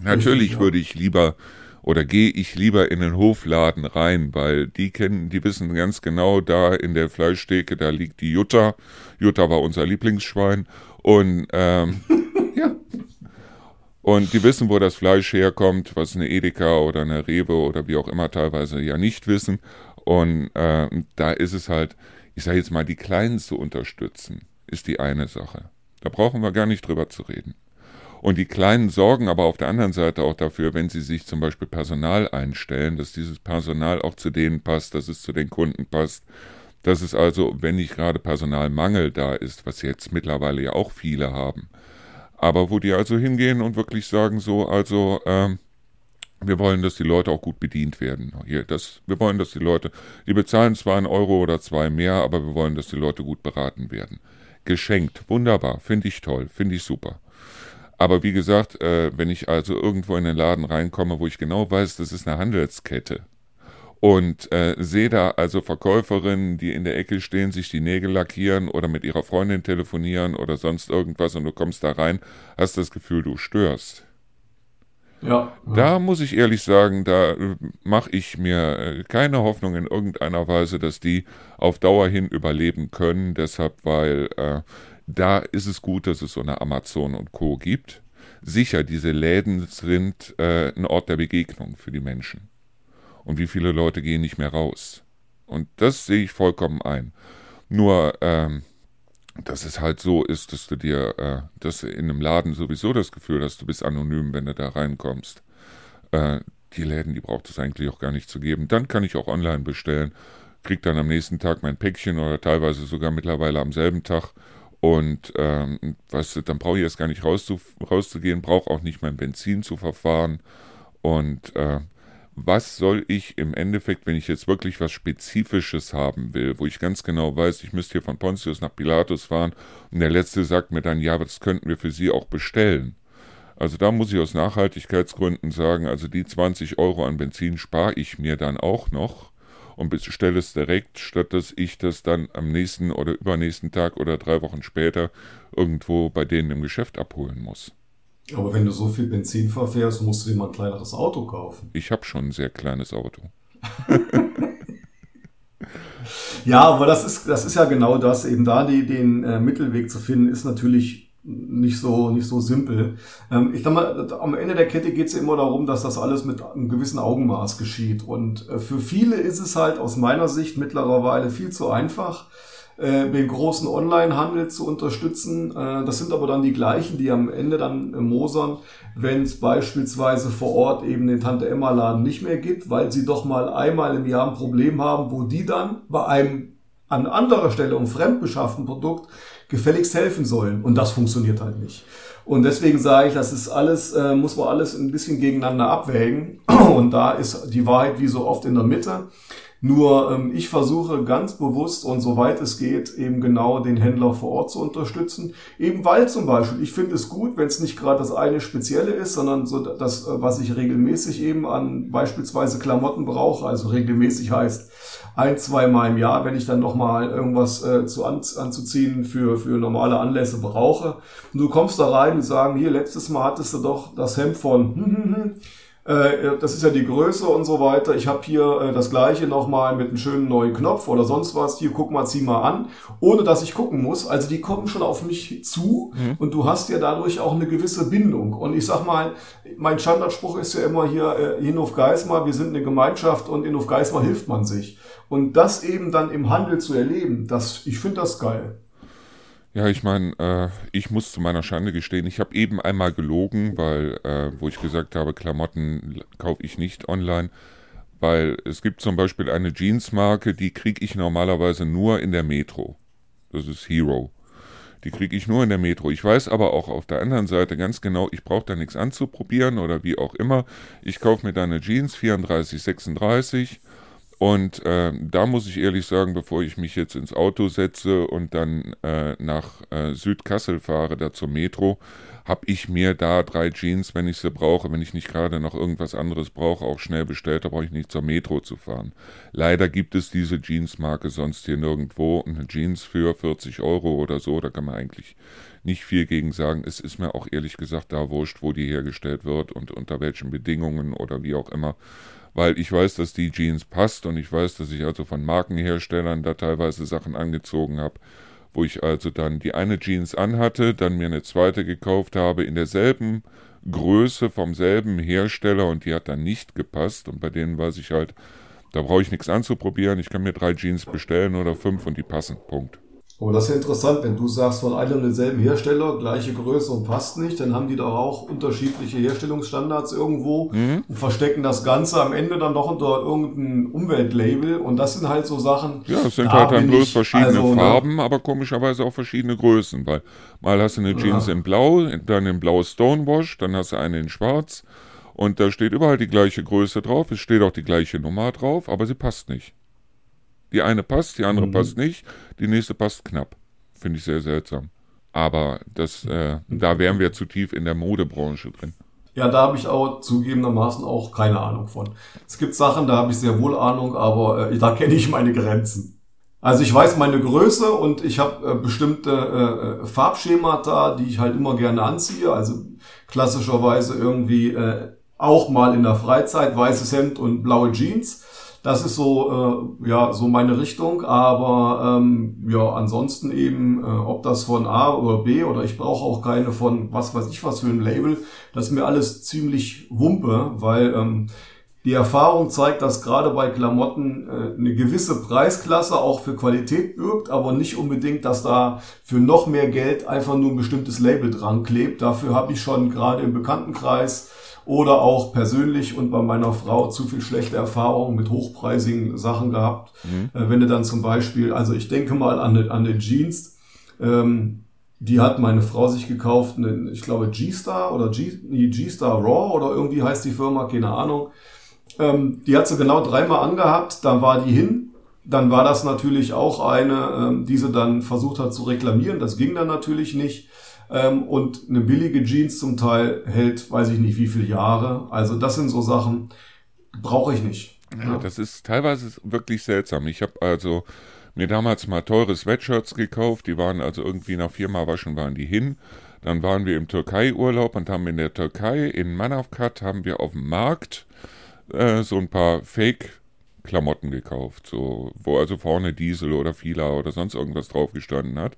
Natürlich würde ich lieber oder gehe ich lieber in den Hofladen rein, weil die kennen, die wissen ganz genau, da in der Fleischtheke, da liegt die Jutta. Jutta war unser Lieblingsschwein. Und ähm, ja. Und die wissen, wo das Fleisch herkommt, was eine Edeka oder eine Rewe oder wie auch immer teilweise ja nicht wissen. Und äh, da ist es halt, ich sage jetzt mal, die Kleinen zu unterstützen, ist die eine Sache. Da brauchen wir gar nicht drüber zu reden. Und die Kleinen sorgen aber auf der anderen Seite auch dafür, wenn sie sich zum Beispiel Personal einstellen, dass dieses Personal auch zu denen passt, dass es zu den Kunden passt. Dass es also, wenn nicht gerade Personalmangel da ist, was jetzt mittlerweile ja auch viele haben, aber wo die also hingehen und wirklich sagen so, also ähm, wir wollen, dass die Leute auch gut bedient werden. Hier, das, wir wollen, dass die Leute, die bezahlen zwar einen Euro oder zwei mehr, aber wir wollen, dass die Leute gut beraten werden. Geschenkt, wunderbar, finde ich toll, finde ich super. Aber wie gesagt, äh, wenn ich also irgendwo in den Laden reinkomme, wo ich genau weiß, das ist eine Handelskette und äh, sehe da also Verkäuferinnen, die in der Ecke stehen, sich die Nägel lackieren oder mit ihrer Freundin telefonieren oder sonst irgendwas und du kommst da rein, hast das Gefühl, du störst. Ja, Da muss ich ehrlich sagen, da äh, mache ich mir äh, keine Hoffnung in irgendeiner Weise, dass die auf Dauer hin überleben können. Deshalb, weil äh, da ist es gut, dass es so eine Amazon und Co. gibt. Sicher, diese Läden sind äh, ein Ort der Begegnung für die Menschen. Und wie viele Leute gehen nicht mehr raus? Und das sehe ich vollkommen ein. Nur, ähm, dass es halt so ist, dass du dir, äh, dass in einem Laden sowieso das Gefühl hast, du bist anonym, wenn du da reinkommst. Äh, die Läden, die braucht es eigentlich auch gar nicht zu geben. Dann kann ich auch online bestellen, krieg dann am nächsten Tag mein Päckchen oder teilweise sogar mittlerweile am selben Tag und ähm, weißt du, dann brauche ich erst gar nicht rauszu, rauszugehen, brauche auch nicht mein Benzin zu verfahren. Und äh, was soll ich im Endeffekt, wenn ich jetzt wirklich was Spezifisches haben will, wo ich ganz genau weiß, ich müsste hier von Pontius nach Pilatus fahren und der Letzte sagt mir dann, ja, das könnten wir für Sie auch bestellen. Also da muss ich aus Nachhaltigkeitsgründen sagen, also die 20 Euro an Benzin spare ich mir dann auch noch und bestelle es direkt, statt dass ich das dann am nächsten oder übernächsten Tag oder drei Wochen später irgendwo bei denen im Geschäft abholen muss. Aber wenn du so viel Benzin verfährst, musst du dir mal ein kleineres Auto kaufen. Ich habe schon ein sehr kleines Auto. ja, aber das ist, das ist ja genau das. Eben da die, den äh, Mittelweg zu finden, ist natürlich nicht so, nicht so simpel. Ähm, ich sag mal, am Ende der Kette geht es immer darum, dass das alles mit einem gewissen Augenmaß geschieht. Und äh, für viele ist es halt aus meiner Sicht mittlerweile viel zu einfach, äh, den großen Online-Handel zu unterstützen. Äh, das sind aber dann die gleichen, die am Ende dann äh, mosern, wenn es beispielsweise vor Ort eben den Tante-Emma-Laden nicht mehr gibt, weil sie doch mal einmal im Jahr ein Problem haben, wo die dann bei einem an anderer Stelle um fremdbeschafften Produkt gefälligst helfen sollen. Und das funktioniert halt nicht. Und deswegen sage ich, das ist alles, äh, muss man alles ein bisschen gegeneinander abwägen. Und da ist die Wahrheit wie so oft in der Mitte. Nur ähm, ich versuche ganz bewusst und soweit es geht, eben genau den Händler vor Ort zu unterstützen. Eben weil zum Beispiel, ich finde es gut, wenn es nicht gerade das eine Spezielle ist, sondern so das, äh, was ich regelmäßig eben an beispielsweise Klamotten brauche, also regelmäßig heißt ein, zwei Mal im Jahr, wenn ich dann nochmal irgendwas äh, zu an, anzuziehen für, für normale Anlässe brauche. Und du kommst da rein und sagen, hier, letztes Mal hattest du doch das Hemd von hm, hm, hm, äh, das ist ja die Größe und so weiter. Ich habe hier äh, das gleiche nochmal mit einem schönen neuen Knopf oder sonst was. Hier, guck mal, zieh mal an, ohne dass ich gucken muss. Also die kommen schon auf mich zu mhm. und du hast ja dadurch auch eine gewisse Bindung. Und ich sag mal, mein Standardspruch ist ja immer hier, äh, Hinhof Geismar, wir sind eine Gemeinschaft und in Hinhof Geismar hilft man sich. Und das eben dann im Handel zu erleben, das, ich finde das geil. Ja, ich meine, äh, ich muss zu meiner Schande gestehen, ich habe eben einmal gelogen, weil, äh, wo ich gesagt habe, Klamotten kaufe ich nicht online, weil es gibt zum Beispiel eine Jeansmarke, die kriege ich normalerweise nur in der Metro. Das ist Hero. Die kriege ich nur in der Metro. Ich weiß aber auch auf der anderen Seite ganz genau, ich brauche da nichts anzuprobieren oder wie auch immer. Ich kaufe mir da eine Jeans 34, 36 und äh, da muss ich ehrlich sagen, bevor ich mich jetzt ins Auto setze und dann äh, nach äh, Südkassel fahre, da zur Metro, habe ich mir da drei Jeans, wenn ich sie brauche, wenn ich nicht gerade noch irgendwas anderes brauche, auch schnell bestellt. Da brauche ich nicht zur Metro zu fahren. Leider gibt es diese Jeansmarke sonst hier nirgendwo. Eine Jeans für 40 Euro oder so, da kann man eigentlich nicht viel gegen sagen. Es ist mir auch ehrlich gesagt da wurscht, wo die hergestellt wird und unter welchen Bedingungen oder wie auch immer. Weil ich weiß, dass die Jeans passt und ich weiß, dass ich also von Markenherstellern da teilweise Sachen angezogen habe wo ich also dann die eine Jeans anhatte, dann mir eine zweite gekauft habe in derselben Größe vom selben Hersteller und die hat dann nicht gepasst und bei denen weiß ich halt, da brauche ich nichts anzuprobieren, ich kann mir drei Jeans bestellen oder fünf und die passen, Punkt. Aber das ist ja interessant, wenn du sagst, von einem und denselben Hersteller, gleiche Größe und passt nicht, dann haben die doch auch unterschiedliche Herstellungsstandards irgendwo mhm. und verstecken das Ganze am Ende dann doch unter irgendein Umweltlabel und das sind halt so Sachen. Ja, es sind halt dann bloß verschiedene also, ne Farben, ne? aber komischerweise auch verschiedene Größen, weil mal hast du eine Jeans ja. in Blau, dann in Blau Stonewash, dann hast du eine in Schwarz und da steht überall die gleiche Größe drauf, es steht auch die gleiche Nummer drauf, aber sie passt nicht. Die eine passt, die andere mhm. passt nicht, die nächste passt knapp. Finde ich sehr seltsam. Aber das, äh, da wären wir zu tief in der Modebranche drin. Ja, da habe ich auch zugegebenermaßen auch keine Ahnung von. Es gibt Sachen, da habe ich sehr wohl Ahnung, aber äh, da kenne ich meine Grenzen. Also ich weiß meine Größe und ich habe äh, bestimmte äh, Farbschemata, die ich halt immer gerne anziehe. Also klassischerweise irgendwie äh, auch mal in der Freizeit weißes Hemd und blaue Jeans. Das ist so, äh, ja, so meine Richtung. Aber ähm, ja, ansonsten eben, äh, ob das von A oder B oder ich brauche auch keine von was weiß ich was für ein Label, das ist mir alles ziemlich Wumpe, weil ähm, die Erfahrung zeigt, dass gerade bei Klamotten äh, eine gewisse Preisklasse auch für Qualität birgt, aber nicht unbedingt, dass da für noch mehr Geld einfach nur ein bestimmtes Label dran klebt. Dafür habe ich schon gerade im Bekanntenkreis oder auch persönlich und bei meiner Frau zu viel schlechte Erfahrungen mit hochpreisigen Sachen gehabt. Mhm. Äh, wenn du dann zum Beispiel, also ich denke mal an, an den Jeans, ähm, die hat meine Frau sich gekauft, eine, ich glaube G-Star oder G-Star Raw oder irgendwie heißt die Firma, keine Ahnung. Ähm, die hat sie genau dreimal angehabt, dann war die hin. Dann war das natürlich auch eine, ähm, die sie dann versucht hat zu reklamieren. Das ging dann natürlich nicht. Ähm, und eine billige Jeans zum Teil hält, weiß ich nicht wie viele Jahre. Also das sind so Sachen, brauche ich nicht. Ja, das ist teilweise wirklich seltsam. Ich habe also mir damals mal teure Sweatshirts gekauft. Die waren also irgendwie nach viermal waschen waren die hin. Dann waren wir im Türkei-Urlaub und haben in der Türkei, in Manavgat, haben wir auf dem Markt äh, so ein paar Fake-Klamotten gekauft. So, wo also vorne Diesel oder Fila oder sonst irgendwas drauf gestanden hat.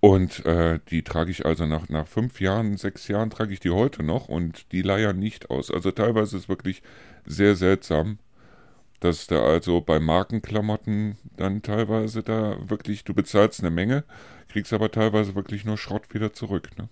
Und äh, die trage ich also nach, nach fünf Jahren, sechs Jahren trage ich die heute noch und die leiern nicht aus. Also teilweise ist es wirklich sehr seltsam, dass da also bei Markenklamotten dann teilweise da wirklich, du bezahlst eine Menge, kriegst aber teilweise wirklich nur Schrott wieder zurück. Ne?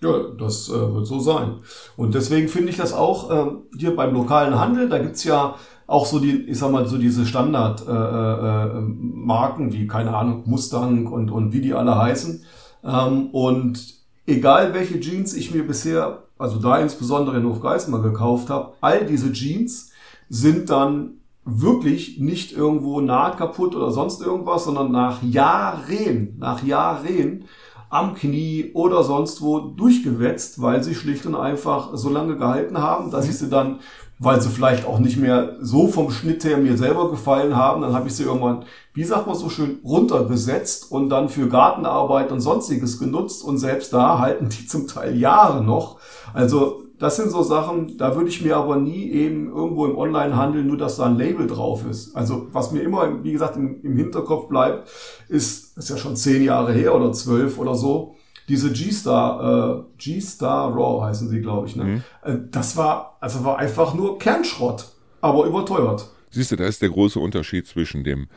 Ja, das äh, wird so sein. Und deswegen finde ich das auch äh, hier beim lokalen Handel, da gibt's ja auch so die, ich sag mal, so diese Standardmarken äh, äh, wie, keine Ahnung, Mustang und, und wie die alle heißen. Ähm, und egal welche Jeans ich mir bisher, also da insbesondere in Hofgeismar gekauft habe, all diese Jeans sind dann wirklich nicht irgendwo naht kaputt oder sonst irgendwas, sondern nach Jahren, nach Jahren am Knie oder sonst wo durchgewetzt, weil sie schlicht und einfach so lange gehalten haben, dass ich sie dann weil sie vielleicht auch nicht mehr so vom Schnitt her mir selber gefallen haben. Dann habe ich sie irgendwann, wie sagt man so schön, runtergesetzt und dann für Gartenarbeit und sonstiges genutzt. Und selbst da halten die zum Teil Jahre noch. Also das sind so Sachen, da würde ich mir aber nie eben irgendwo im Onlinehandel nur, dass da ein Label drauf ist. Also was mir immer, wie gesagt, im, Hinterkopf bleibt, ist, ist ja schon zehn Jahre her oder zwölf oder so, diese G-Star, äh, G-Star Raw heißen sie, glaube ich. Ne? Mhm. Äh, das war, also war einfach nur Kernschrott, aber überteuert. Siehst du, da ist der große Unterschied zwischen dem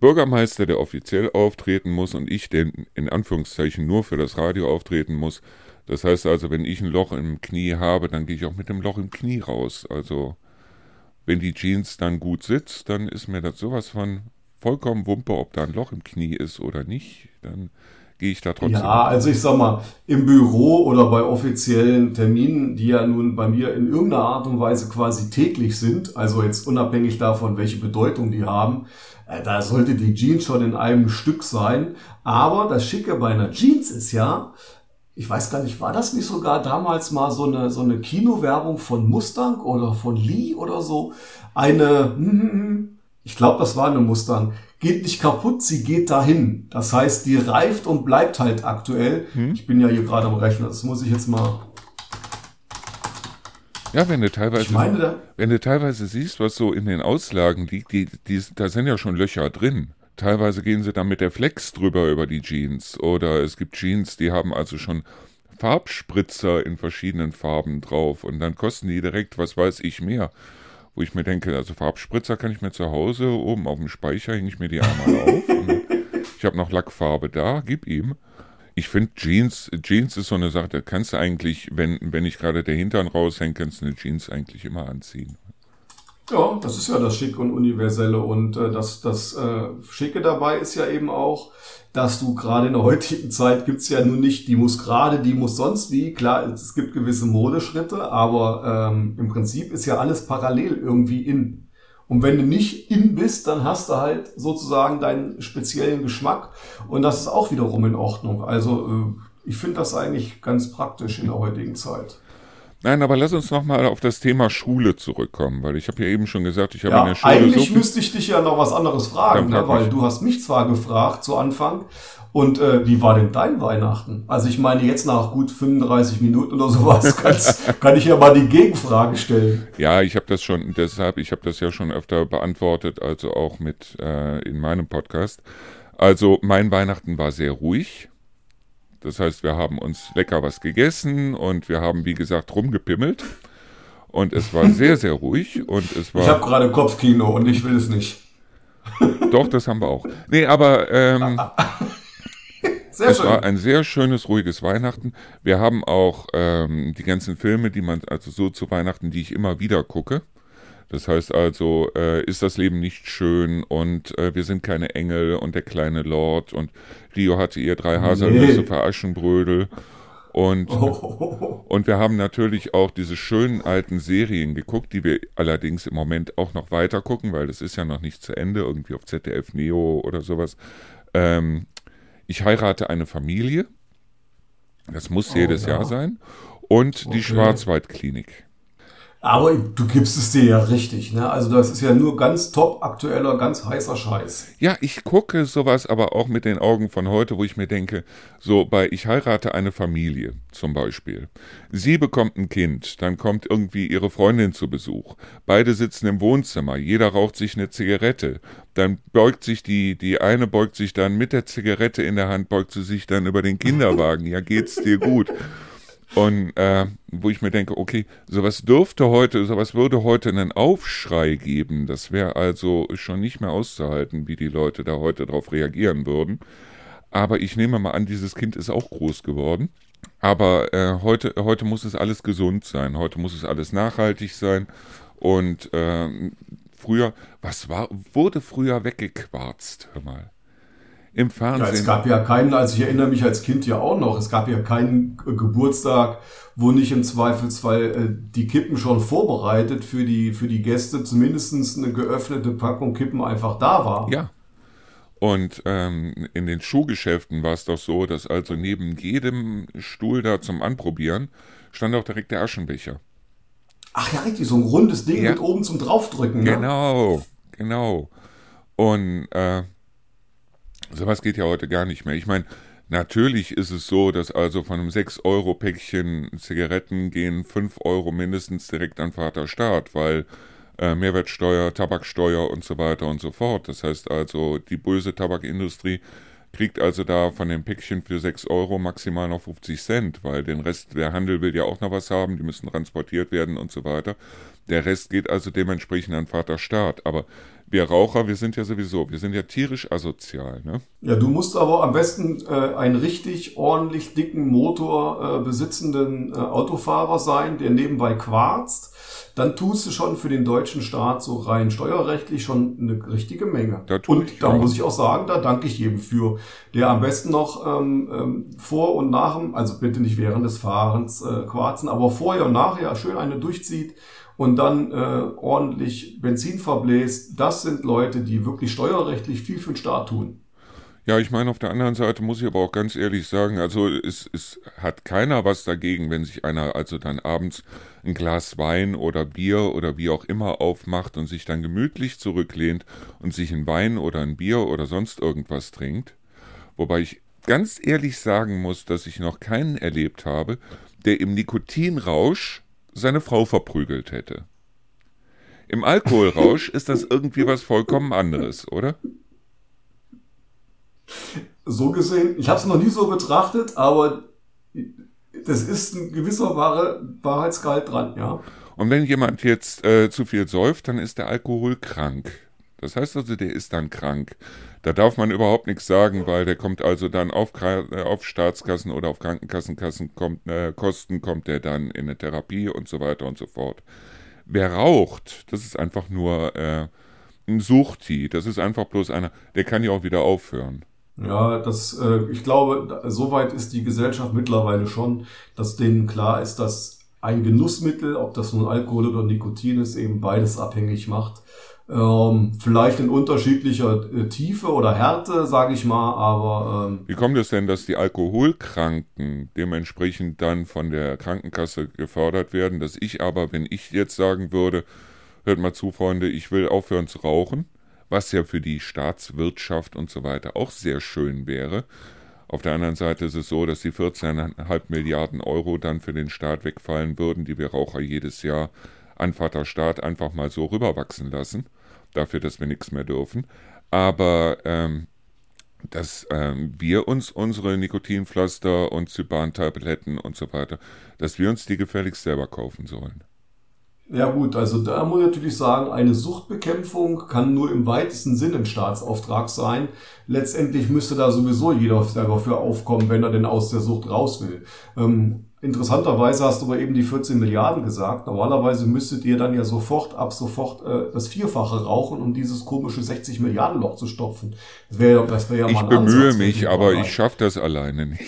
Bürgermeister, der offiziell auftreten muss, und ich, der in Anführungszeichen nur für das Radio auftreten muss. Das heißt also, wenn ich ein Loch im Knie habe, dann gehe ich auch mit dem Loch im Knie raus. Also, wenn die Jeans dann gut sitzt, dann ist mir das sowas von vollkommen Wumpe, ob da ein Loch im Knie ist oder nicht. Dann gehe ich da trotzdem. Ja, also ich sag mal, im Büro oder bei offiziellen Terminen, die ja nun bei mir in irgendeiner Art und Weise quasi täglich sind, also jetzt unabhängig davon, welche Bedeutung die haben, äh, da sollte die Jeans schon in einem Stück sein. Aber das Schicke bei einer Jeans ist ja, ich weiß gar nicht, war das nicht sogar damals mal so eine, so eine Kinowerbung von Mustang oder von Lee oder so? Eine, hm, hm, hm, ich glaube, das war eine Mustang. Geht nicht kaputt, sie geht dahin. Das heißt, die reift und bleibt halt aktuell. Hm? Ich bin ja hier gerade am Rechner, das muss ich jetzt mal. Ja, wenn du teilweise, meine, wenn du teilweise siehst, was so in den Auslagen liegt, die, die, da sind ja schon Löcher drin. Teilweise gehen sie dann mit der Flex drüber über die Jeans. Oder es gibt Jeans, die haben also schon Farbspritzer in verschiedenen Farben drauf. Und dann kosten die direkt, was weiß ich, mehr. Wo ich mir denke, also Farbspritzer kann ich mir zu Hause, oben auf dem Speicher hänge ich mir die einmal auf. ich habe noch Lackfarbe da, gib ihm. Ich finde Jeans, Jeans ist so eine Sache, da kannst du eigentlich, wenn, wenn ich gerade der Hintern raushänge, kannst du eine Jeans eigentlich immer anziehen. Ja, das ist ja das Schick und Universelle. Und äh, das, das äh, Schicke dabei ist ja eben auch, dass du gerade in der heutigen Zeit gibt's ja nun nicht, die muss gerade, die muss sonst wie. Klar, es gibt gewisse Modeschritte, aber ähm, im Prinzip ist ja alles parallel irgendwie in. Und wenn du nicht in bist, dann hast du halt sozusagen deinen speziellen Geschmack. Und das ist auch wiederum in Ordnung. Also äh, ich finde das eigentlich ganz praktisch in der heutigen Zeit. Nein, aber lass uns nochmal auf das Thema Schule zurückkommen, weil ich habe ja eben schon gesagt, ich habe ja, in der Schule. Eigentlich so müsste ich dich ja noch was anderes fragen, ne, weil du hast mich zwar gefragt zu Anfang, und äh, wie war denn dein Weihnachten? Also ich meine, jetzt nach gut 35 Minuten oder sowas kann ich ja mal die Gegenfrage stellen. Ja, ich habe das schon, deshalb, ich habe das ja schon öfter beantwortet, also auch mit äh, in meinem Podcast. Also mein Weihnachten war sehr ruhig. Das heißt, wir haben uns lecker was gegessen und wir haben, wie gesagt, rumgepimmelt. Und es war sehr, sehr ruhig. Und es war. Ich habe gerade Kopfkino und ich will es nicht. Doch, das haben wir auch. Nee, aber ähm, es schön. war ein sehr schönes, ruhiges Weihnachten. Wir haben auch ähm, die ganzen Filme, die man, also so zu Weihnachten, die ich immer wieder gucke. Das heißt also, äh, ist das Leben nicht schön und äh, wir sind keine Engel und der kleine Lord und Rio hatte ihr drei Haselnüsse nee. für Aschenbrödel. Und, oh. und wir haben natürlich auch diese schönen alten Serien geguckt, die wir allerdings im Moment auch noch weiter gucken, weil das ist ja noch nicht zu Ende, irgendwie auf ZDF Neo oder sowas. Ähm, ich heirate eine Familie. Das muss oh, jedes ja. Jahr sein. Und okay. die Schwarzwaldklinik. Aber du gibst es dir ja richtig, ne? Also das ist ja nur ganz top aktueller, ganz heißer Scheiß. Ja, ich gucke sowas aber auch mit den Augen von heute, wo ich mir denke, so bei Ich heirate eine Familie zum Beispiel. Sie bekommt ein Kind, dann kommt irgendwie ihre Freundin zu Besuch. Beide sitzen im Wohnzimmer, jeder raucht sich eine Zigarette. Dann beugt sich die, die eine beugt sich dann mit der Zigarette in der Hand, beugt sie sich dann über den Kinderwagen. Ja, geht's dir gut? Und äh, wo ich mir denke, okay, sowas dürfte heute, sowas würde heute einen Aufschrei geben. Das wäre also schon nicht mehr auszuhalten, wie die Leute da heute darauf reagieren würden. Aber ich nehme mal an, dieses Kind ist auch groß geworden. Aber äh, heute, heute muss es alles gesund sein. Heute muss es alles nachhaltig sein. Und äh, früher, was war, wurde früher weggequarzt, hör mal im Fernsehen. Ja, es gab ja keinen, also ich erinnere mich als Kind ja auch noch, es gab ja keinen Geburtstag, wo nicht im Zweifelsfall äh, die Kippen schon vorbereitet für die, für die Gäste, zumindest eine geöffnete Packung Kippen einfach da war. Ja. Und ähm, in den Schuhgeschäften war es doch so, dass also neben jedem Stuhl da zum Anprobieren stand auch direkt der Aschenbecher. Ach ja, richtig, so ein rundes Ding ja. mit oben zum Draufdrücken. Ne? Genau, genau. Und äh, Sowas geht ja heute gar nicht mehr. Ich meine, natürlich ist es so, dass also von einem 6-Euro-Päckchen Zigaretten gehen 5 Euro mindestens direkt an Vaterstaat, weil äh, Mehrwertsteuer, Tabaksteuer und so weiter und so fort. Das heißt also, die böse Tabakindustrie kriegt also da von dem Päckchen für 6 Euro maximal noch 50 Cent, weil den Rest, der Handel will ja auch noch was haben, die müssen transportiert werden und so weiter. Der Rest geht also dementsprechend an Vaterstaat. Aber wir Raucher, wir sind ja sowieso, wir sind ja tierisch asozial. Ne? Ja, du musst aber am besten äh, einen richtig ordentlich dicken Motor äh, besitzenden äh, Autofahrer sein, der nebenbei quarzt. Dann tust du schon für den deutschen Staat so rein steuerrechtlich schon eine richtige Menge. Da und da auch. muss ich auch sagen, da danke ich jedem für, der am besten noch ähm, ähm, vor und nach dem, also bitte nicht während des Fahrens äh, quarzen, aber vorher und nachher schön eine durchzieht und dann äh, ordentlich Benzin verbläst, das sind Leute, die wirklich steuerrechtlich viel für den Staat tun. Ja, ich meine, auf der anderen Seite muss ich aber auch ganz ehrlich sagen, also es, es hat keiner was dagegen, wenn sich einer also dann abends ein Glas Wein oder Bier oder wie auch immer aufmacht und sich dann gemütlich zurücklehnt und sich ein Wein oder ein Bier oder sonst irgendwas trinkt. Wobei ich ganz ehrlich sagen muss, dass ich noch keinen erlebt habe, der im Nikotinrausch seine Frau verprügelt hätte. Im Alkoholrausch ist das irgendwie was vollkommen anderes, oder? So gesehen, ich habe es noch nie so betrachtet, aber das ist ein gewisser Wahre, Wahrheitsgehalt dran, ja. Und wenn jemand jetzt äh, zu viel säuft, dann ist der Alkohol krank. Das heißt also, der ist dann krank. Da darf man überhaupt nichts sagen, weil der kommt also dann auf, äh, auf Staatskassen oder auf Krankenkassenkassen kommt, äh, Kosten, kommt der dann in eine Therapie und so weiter und so fort. Wer raucht, das ist einfach nur äh, ein Suchti. Das ist einfach bloß einer, der kann ja auch wieder aufhören. Ja, das, äh, ich glaube, soweit ist die Gesellschaft mittlerweile schon, dass denen klar ist, dass ein Genussmittel, ob das nun Alkohol oder Nikotin ist, eben beides abhängig macht. Ähm, vielleicht in unterschiedlicher äh, Tiefe oder Härte, sage ich mal, aber. Ähm, Wie kommt es denn, dass die Alkoholkranken dementsprechend dann von der Krankenkasse gefördert werden, dass ich aber, wenn ich jetzt sagen würde, hört mal zu, Freunde, ich will aufhören zu rauchen, was ja für die Staatswirtschaft und so weiter auch sehr schön wäre. Auf der anderen Seite ist es so, dass die 14,5 Milliarden Euro dann für den Staat wegfallen würden, die wir Raucher jedes Jahr an Vaterstaat einfach mal so rüberwachsen lassen, dafür, dass wir nichts mehr dürfen. Aber ähm, dass ähm, wir uns unsere Nikotinpflaster und Zyban-Tabletten und so weiter, dass wir uns die gefälligst selber kaufen sollen. Ja gut, also da muss ich natürlich sagen, eine Suchtbekämpfung kann nur im weitesten Sinne ein Staatsauftrag sein. Letztendlich müsste da sowieso jeder dafür aufkommen, wenn er denn aus der Sucht raus will. Ähm, interessanterweise hast du aber eben die 14 Milliarden gesagt. Normalerweise müsstet ihr dann ja sofort, ab sofort äh, das Vierfache rauchen, um dieses komische 60 Milliarden Loch zu stopfen. Das wäre wär ja mal ein Ich bemühe Ansatz, mich, aber ich schaffe das alleine nicht.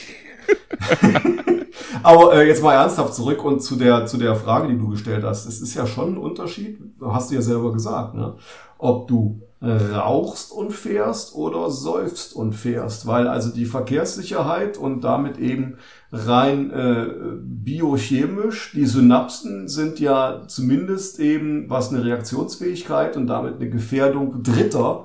Aber äh, jetzt mal ernsthaft zurück und zu der, zu der Frage, die du gestellt hast. Es ist ja schon ein Unterschied, hast du ja selber gesagt, ne? ob du äh, rauchst und fährst oder säufst und fährst, weil also die Verkehrssicherheit und damit eben rein äh, biochemisch, die Synapsen sind ja zumindest eben, was eine Reaktionsfähigkeit und damit eine Gefährdung Dritter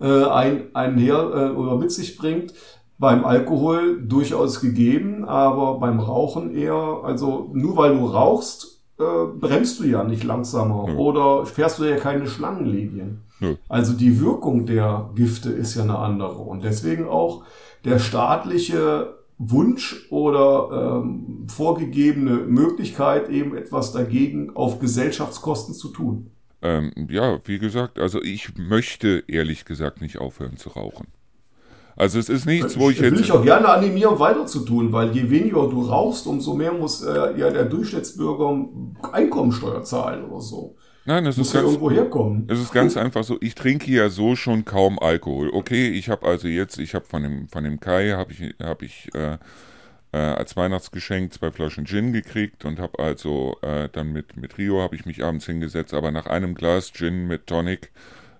äh, ein, einher äh, oder mit sich bringt, beim Alkohol durchaus gegeben, aber beim Rauchen eher, also nur weil du rauchst, äh, bremst du ja nicht langsamer ja. oder fährst du ja keine Schlangenlinien. Ja. Also die Wirkung der Gifte ist ja eine andere und deswegen auch der staatliche Wunsch oder ähm, vorgegebene Möglichkeit, eben etwas dagegen auf Gesellschaftskosten zu tun. Ähm, ja, wie gesagt, also ich möchte ehrlich gesagt nicht aufhören zu rauchen. Also es ist nichts, wo ich, ich jetzt... Will ich auch gerne animieren, weiter zu tun, weil je weniger du rauchst, umso mehr muss äh, ja der Durchschnittsbürger Einkommensteuer zahlen oder so. Nein, es ist, ganz, irgendwo herkommen. es ist ganz einfach so, ich trinke ja so schon kaum Alkohol. Okay, ich habe also jetzt, ich habe von dem, von dem Kai, habe ich, hab ich äh, äh, als Weihnachtsgeschenk zwei Flaschen Gin gekriegt und habe also äh, dann mit, mit Rio habe ich mich abends hingesetzt, aber nach einem Glas Gin mit Tonic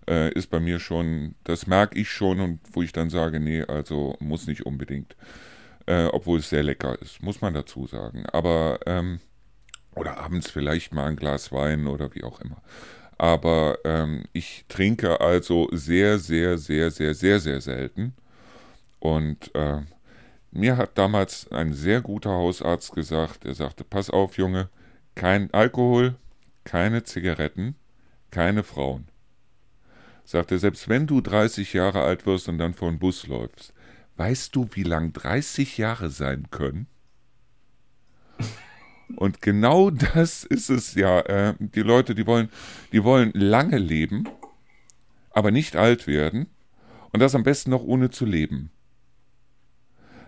äh, ist bei mir schon, das merke ich schon und wo ich dann sage, nee, also muss nicht unbedingt. Äh, obwohl es sehr lecker ist, muss man dazu sagen. Aber, ähm, oder abends vielleicht mal ein Glas Wein oder wie auch immer. Aber ähm, ich trinke also sehr, sehr, sehr, sehr, sehr, sehr selten. Und äh, mir hat damals ein sehr guter Hausarzt gesagt, er sagte, pass auf, Junge, kein Alkohol, keine Zigaretten, keine Frauen sagt er, selbst wenn du 30 Jahre alt wirst und dann vor den Bus läufst, weißt du, wie lang 30 Jahre sein können? Und genau das ist es ja. Äh, die Leute, die wollen, die wollen lange leben, aber nicht alt werden. Und das am besten noch ohne zu leben.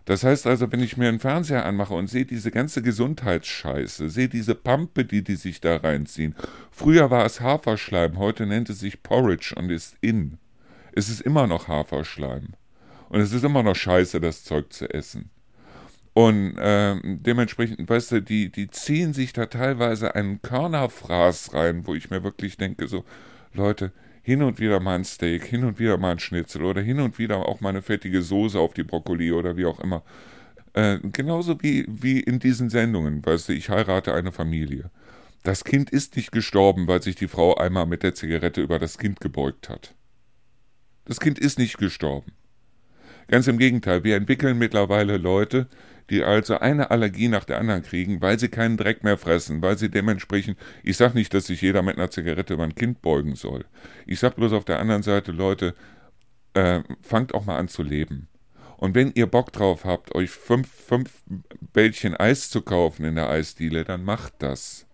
Das heißt also, wenn ich mir einen Fernseher anmache und sehe diese ganze Gesundheitsscheiße, sehe diese Pampe, die die sich da reinziehen. Früher war es Haferschleim, heute nennt es sich Porridge und ist in. Es ist immer noch Haferschleim. Und es ist immer noch scheiße, das Zeug zu essen. Und äh, dementsprechend, weißt du, die, die ziehen sich da teilweise einen Körnerfraß rein, wo ich mir wirklich denke, so, Leute, hin und wieder mal ein Steak, hin und wieder mal ein Schnitzel oder hin und wieder auch mal eine fettige Soße auf die Brokkoli oder wie auch immer. Äh, genauso wie, wie in diesen Sendungen, weißt du, ich heirate eine Familie. Das Kind ist nicht gestorben, weil sich die Frau einmal mit der Zigarette über das Kind gebeugt hat. Das Kind ist nicht gestorben. Ganz im Gegenteil, wir entwickeln mittlerweile Leute, die also eine Allergie nach der anderen kriegen, weil sie keinen Dreck mehr fressen, weil sie dementsprechend, ich sage nicht, dass sich jeder mit einer Zigarette über ein Kind beugen soll. Ich sage bloß auf der anderen Seite, Leute, äh, fangt auch mal an zu leben. Und wenn ihr Bock drauf habt, euch fünf, fünf Bällchen Eis zu kaufen in der Eisdiele, dann macht das.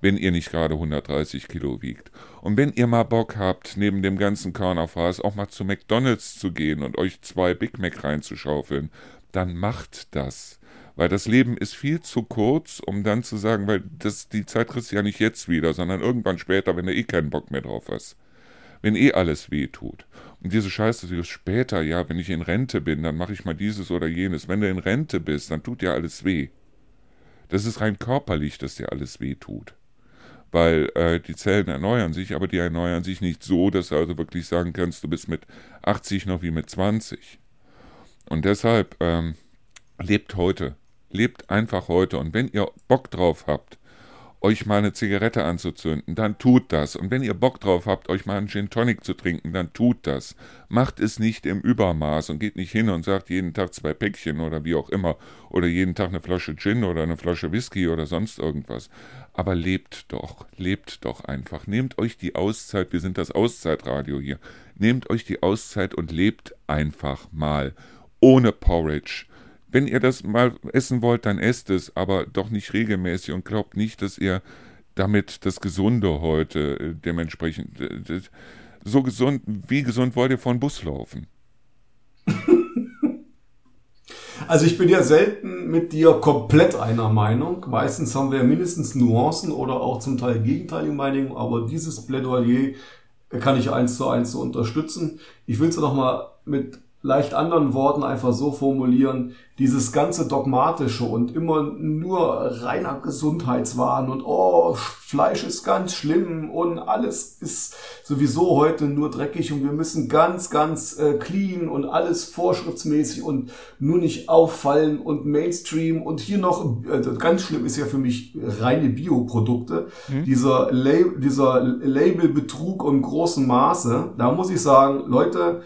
Wenn ihr nicht gerade 130 Kilo wiegt. Und wenn ihr mal Bock habt, neben dem ganzen Körnerfraß auch mal zu McDonalds zu gehen und euch zwei Big Mac reinzuschaufeln, dann macht das. Weil das Leben ist viel zu kurz, um dann zu sagen, weil das, die Zeit kriegst du ja nicht jetzt wieder, sondern irgendwann später, wenn du eh keinen Bock mehr drauf hast. Wenn eh alles weh tut. Und diese Scheiße, die später, ja, wenn ich in Rente bin, dann mache ich mal dieses oder jenes. Wenn du in Rente bist, dann tut dir alles weh. Das ist rein körperlich, dass dir alles weh tut. Weil äh, die Zellen erneuern sich, aber die erneuern sich nicht so, dass du also wirklich sagen kannst, du bist mit 80 noch wie mit 20. Und deshalb ähm, lebt heute. Lebt einfach heute. Und wenn ihr Bock drauf habt, euch mal eine Zigarette anzuzünden, dann tut das. Und wenn ihr Bock drauf habt, euch mal einen Gin Tonic zu trinken, dann tut das. Macht es nicht im Übermaß und geht nicht hin und sagt jeden Tag zwei Päckchen oder wie auch immer. Oder jeden Tag eine Flasche Gin oder eine Flasche Whisky oder sonst irgendwas. Aber lebt doch, lebt doch einfach. Nehmt euch die Auszeit, wir sind das Auszeitradio hier. Nehmt euch die Auszeit und lebt einfach mal ohne Porridge. Wenn ihr das mal essen wollt, dann esst es, aber doch nicht regelmäßig und glaubt nicht, dass ihr damit das Gesunde heute äh, dementsprechend äh, so gesund, wie gesund wollt ihr von Bus laufen? Also ich bin ja selten mit dir komplett einer Meinung. Meistens haben wir mindestens Nuancen oder auch zum Teil gegenteilige Meinungen, aber dieses Plädoyer kann ich eins zu eins so unterstützen. Ich will es noch mal mit leicht anderen Worten einfach so formulieren, dieses ganze dogmatische und immer nur reiner Gesundheitswahn und oh, Fleisch ist ganz schlimm und alles ist sowieso heute nur dreckig und wir müssen ganz, ganz äh, clean und alles vorschriftsmäßig und nur nicht auffallen und Mainstream und hier noch, äh, ganz schlimm ist ja für mich reine Bioprodukte, mhm. dieser, Lab dieser Labelbetrug im großen Maße, da muss ich sagen, Leute,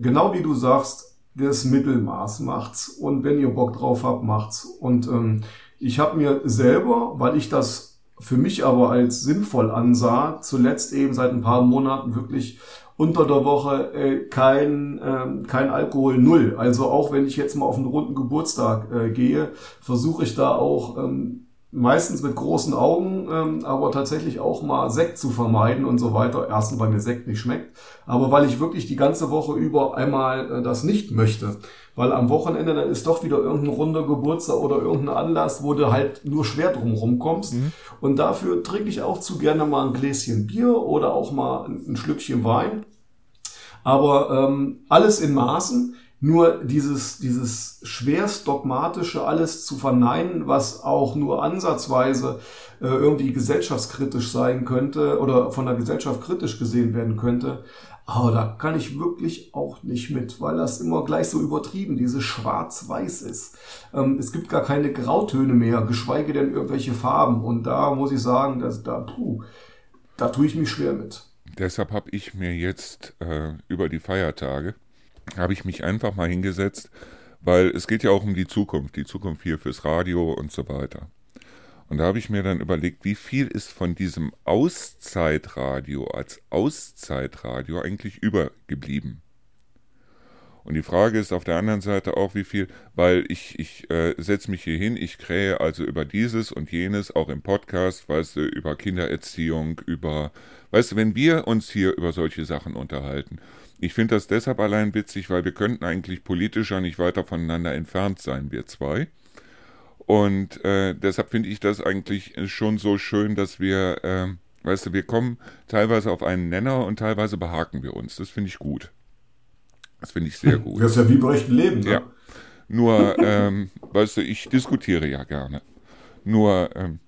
genau wie du sagst, das Mittelmaß macht's. Und wenn ihr Bock drauf habt, macht's. Und ähm, ich habe mir selber, weil ich das für mich aber als sinnvoll ansah, zuletzt eben seit ein paar Monaten wirklich unter der Woche äh, kein, äh, kein Alkohol null. Also auch wenn ich jetzt mal auf einen runden Geburtstag äh, gehe, versuche ich da auch ähm, meistens mit großen Augen, ähm, aber tatsächlich auch mal Sekt zu vermeiden und so weiter. Erstens, weil mir Sekt nicht schmeckt, aber weil ich wirklich die ganze Woche über einmal äh, das nicht möchte. Weil am Wochenende dann ist doch wieder irgendein runder Geburtstag oder irgendein Anlass, wo du halt nur schwer drum kommst. Mhm. Und dafür trinke ich auch zu gerne mal ein Gläschen Bier oder auch mal ein, Schlückchen Wein. Aber ähm, alles in Maßen. Nur dieses, dieses schwerst dogmatische alles zu verneinen, was auch nur ansatzweise äh, irgendwie gesellschaftskritisch sein könnte oder von der Gesellschaft kritisch gesehen werden könnte, aber da kann ich wirklich auch nicht mit, weil das immer gleich so übertrieben, dieses Schwarz-Weiß ist. Ähm, es gibt gar keine Grautöne mehr, geschweige denn irgendwelche Farben. Und da muss ich sagen, dass da, puh, da tue ich mich schwer mit. Deshalb habe ich mir jetzt äh, über die Feiertage habe ich mich einfach mal hingesetzt, weil es geht ja auch um die Zukunft, die Zukunft hier fürs Radio und so weiter. Und da habe ich mir dann überlegt, wie viel ist von diesem Auszeitradio als Auszeitradio eigentlich übergeblieben? Und die Frage ist auf der anderen Seite auch, wie viel, weil ich, ich äh, setze mich hier hin, ich krähe also über dieses und jenes, auch im Podcast, weißt du, über Kindererziehung, über, weißt du, wenn wir uns hier über solche Sachen unterhalten, ich finde das deshalb allein witzig, weil wir könnten eigentlich politischer nicht weiter voneinander entfernt sein, wir zwei. Und äh, deshalb finde ich das eigentlich schon so schön, dass wir, äh, weißt du, wir kommen teilweise auf einen Nenner und teilweise behaken wir uns. Das finde ich gut. Das finde ich sehr gut. Das ist ja wie bei echten Leben, ne? Ja. Nur, ähm, weißt du, ich diskutiere ja gerne. Nur, ähm,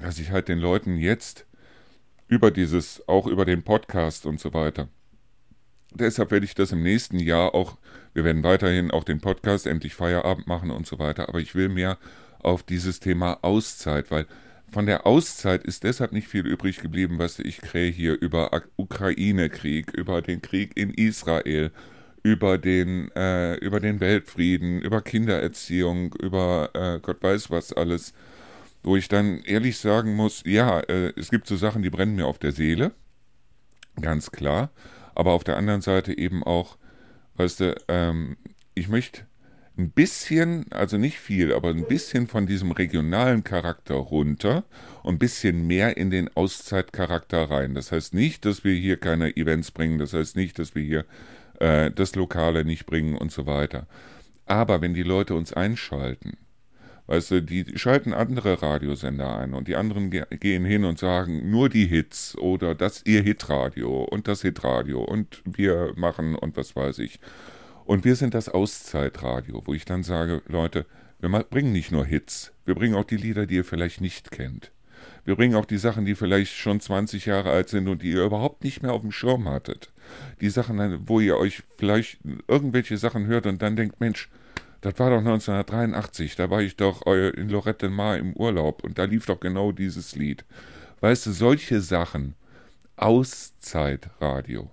dass ich halt den Leuten jetzt über dieses, auch über den Podcast und so weiter. Deshalb werde ich das im nächsten Jahr auch, wir werden weiterhin auch den Podcast endlich Feierabend machen und so weiter, aber ich will mehr auf dieses Thema Auszeit, weil von der Auszeit ist deshalb nicht viel übrig geblieben, was ich krähe hier über Ukraine-Krieg, über den Krieg in Israel, über den, äh, über den Weltfrieden, über Kindererziehung, über äh, Gott weiß was alles, wo ich dann ehrlich sagen muss, ja, äh, es gibt so Sachen, die brennen mir auf der Seele, ganz klar, aber auf der anderen Seite eben auch, weißt du, ähm, ich möchte ein bisschen, also nicht viel, aber ein bisschen von diesem regionalen Charakter runter und ein bisschen mehr in den Auszeitcharakter rein. Das heißt nicht, dass wir hier keine Events bringen, das heißt nicht, dass wir hier äh, das Lokale nicht bringen und so weiter. Aber wenn die Leute uns einschalten, weißt du, die schalten andere Radiosender ein und die anderen ge gehen hin und sagen nur die Hits oder das ihr Hitradio und das Hitradio und wir machen und was weiß ich. Und wir sind das Auszeitradio, wo ich dann sage, Leute, wir bringen nicht nur Hits, wir bringen auch die Lieder, die ihr vielleicht nicht kennt. Wir bringen auch die Sachen, die vielleicht schon 20 Jahre alt sind und die ihr überhaupt nicht mehr auf dem Schirm hattet. Die Sachen, wo ihr euch vielleicht irgendwelche Sachen hört und dann denkt, Mensch, das war doch 1983, da war ich doch in Lorette Mar im Urlaub und da lief doch genau dieses Lied. Weißt du, solche Sachen, Auszeitradio.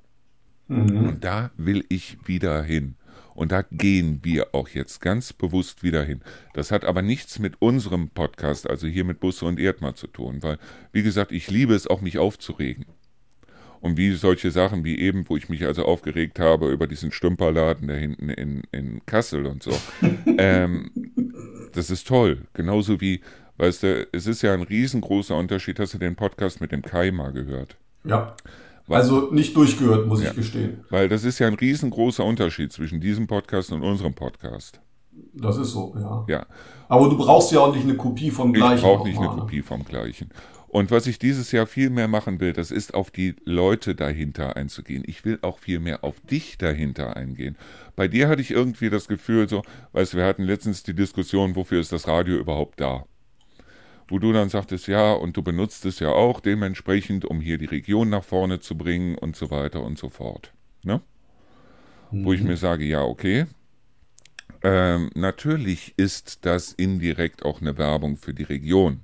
Mhm. Und da will ich wieder hin. Und da gehen wir auch jetzt ganz bewusst wieder hin. Das hat aber nichts mit unserem Podcast, also hier mit Busse und Erdmann zu tun, weil, wie gesagt, ich liebe es auch, mich aufzuregen. Und wie solche Sachen wie eben, wo ich mich also aufgeregt habe über diesen Stümperladen da hinten in, in Kassel und so. ähm, das ist toll. Genauso wie, weißt du, es ist ja ein riesengroßer Unterschied. Hast du den Podcast mit dem Kai mal gehört? Ja. Also nicht durchgehört, muss ja, ich gestehen. Weil das ist ja ein riesengroßer Unterschied zwischen diesem Podcast und unserem Podcast. Das ist so, ja. Ja. Aber du brauchst ja auch nicht eine Kopie vom gleichen. Ich brauche nicht eine ne? Kopie vom gleichen. Und was ich dieses Jahr viel mehr machen will, das ist auf die Leute dahinter einzugehen. Ich will auch viel mehr auf dich dahinter eingehen. Bei dir hatte ich irgendwie das Gefühl, so, weißt du, wir hatten letztens die Diskussion, wofür ist das Radio überhaupt da? wo du dann sagtest, ja, und du benutzt es ja auch dementsprechend, um hier die Region nach vorne zu bringen und so weiter und so fort. Ne? Mhm. Wo ich mhm. mir sage, ja, okay. Ähm, natürlich ist das indirekt auch eine Werbung für die Region.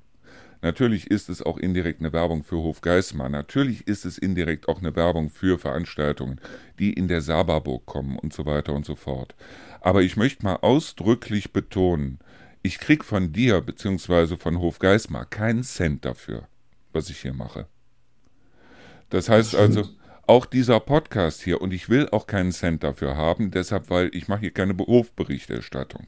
Natürlich ist es auch indirekt eine Werbung für Hofgeismar. Natürlich ist es indirekt auch eine Werbung für Veranstaltungen, die in der Saberburg kommen und so weiter und so fort. Aber ich möchte mal ausdrücklich betonen, ich krieg von dir bzw. von Hofgeismar keinen Cent dafür, was ich hier mache. Das heißt also, auch dieser Podcast hier, und ich will auch keinen Cent dafür haben, deshalb, weil ich mache hier keine Berufsberichterstattung.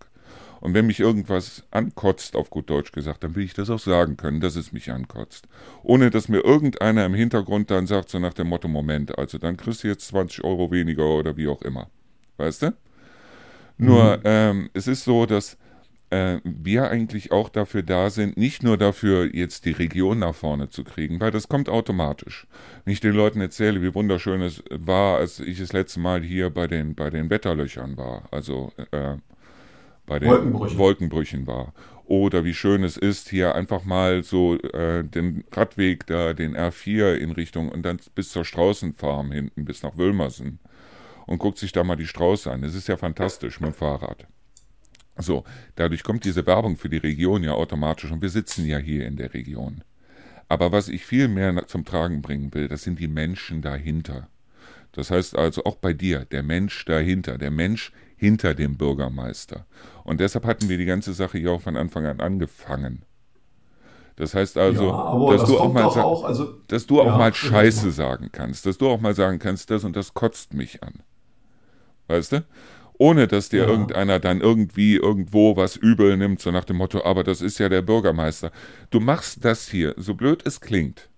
Und wenn mich irgendwas ankotzt, auf gut Deutsch gesagt, dann will ich das auch sagen können, dass es mich ankotzt. Ohne dass mir irgendeiner im Hintergrund dann sagt, so nach dem Motto, Moment, also dann kriegst du jetzt 20 Euro weniger oder wie auch immer. Weißt du? Nur, mhm. ähm, es ist so, dass äh, wir eigentlich auch dafür da sind, nicht nur dafür, jetzt die Region nach vorne zu kriegen, weil das kommt automatisch. Wenn ich den Leuten erzähle, wie wunderschön es war, als ich das letzte Mal hier bei den, bei den Wetterlöchern war, also äh, bei den Wolkenbrüchen. Wolkenbrüchen war. Oder wie schön es ist, hier einfach mal so äh, den Radweg da, den R4 in Richtung und dann bis zur Straußenfarm hinten, bis nach Wülmersen und guckt sich da mal die Strauße an. Das ist ja fantastisch mit dem Fahrrad. So, dadurch kommt diese Werbung für die Region ja automatisch und wir sitzen ja hier in der Region. Aber was ich viel mehr zum Tragen bringen will, das sind die Menschen dahinter. Das heißt also auch bei dir, der Mensch dahinter, der Mensch hinter dem Bürgermeister. Und deshalb hatten wir die ganze Sache hier auch von Anfang an angefangen. Das heißt also, ja, dass, das du auch mal auch, also, dass du auch ja, mal Scheiße sagen kannst, dass du auch mal sagen kannst, das und das kotzt mich an. Weißt du? ohne dass dir ja. irgendeiner dann irgendwie irgendwo was übel nimmt, so nach dem Motto, aber das ist ja der Bürgermeister. Du machst das hier, so blöd es klingt.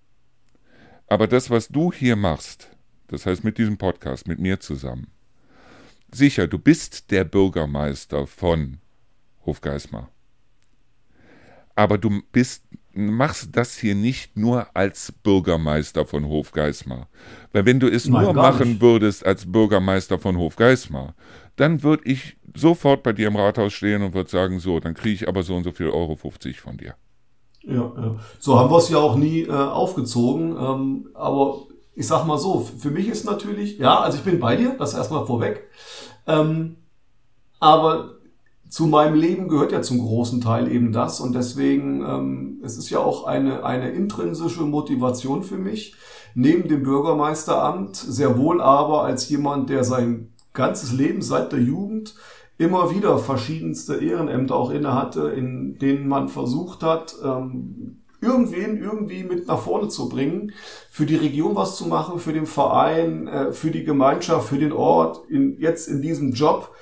Aber das, was du hier machst, das heißt mit diesem Podcast, mit mir zusammen, sicher, du bist der Bürgermeister von Hofgeismar. Aber du bist machst das hier nicht nur als Bürgermeister von Hofgeismar. Weil wenn du es Nein, nur machen nicht. würdest als Bürgermeister von Hofgeismar, dann würde ich sofort bei dir im Rathaus stehen und würde sagen, so, dann kriege ich aber so und so viel Euro 50 von dir. Ja, ja. So haben wir es ja auch nie äh, aufgezogen. Ähm, aber ich sag mal so, für mich ist natürlich, ja, also ich bin bei dir, das erstmal vorweg. Ähm, aber zu meinem Leben gehört ja zum großen Teil eben das und deswegen ähm, es ist ja auch eine eine intrinsische Motivation für mich neben dem Bürgermeisteramt sehr wohl aber als jemand, der sein ganzes Leben seit der Jugend immer wieder verschiedenste Ehrenämter auch innehatte, in denen man versucht hat, ähm, irgendwen irgendwie mit nach vorne zu bringen, für die Region was zu machen, für den Verein, äh, für die Gemeinschaft, für den Ort, in, jetzt in diesem Job,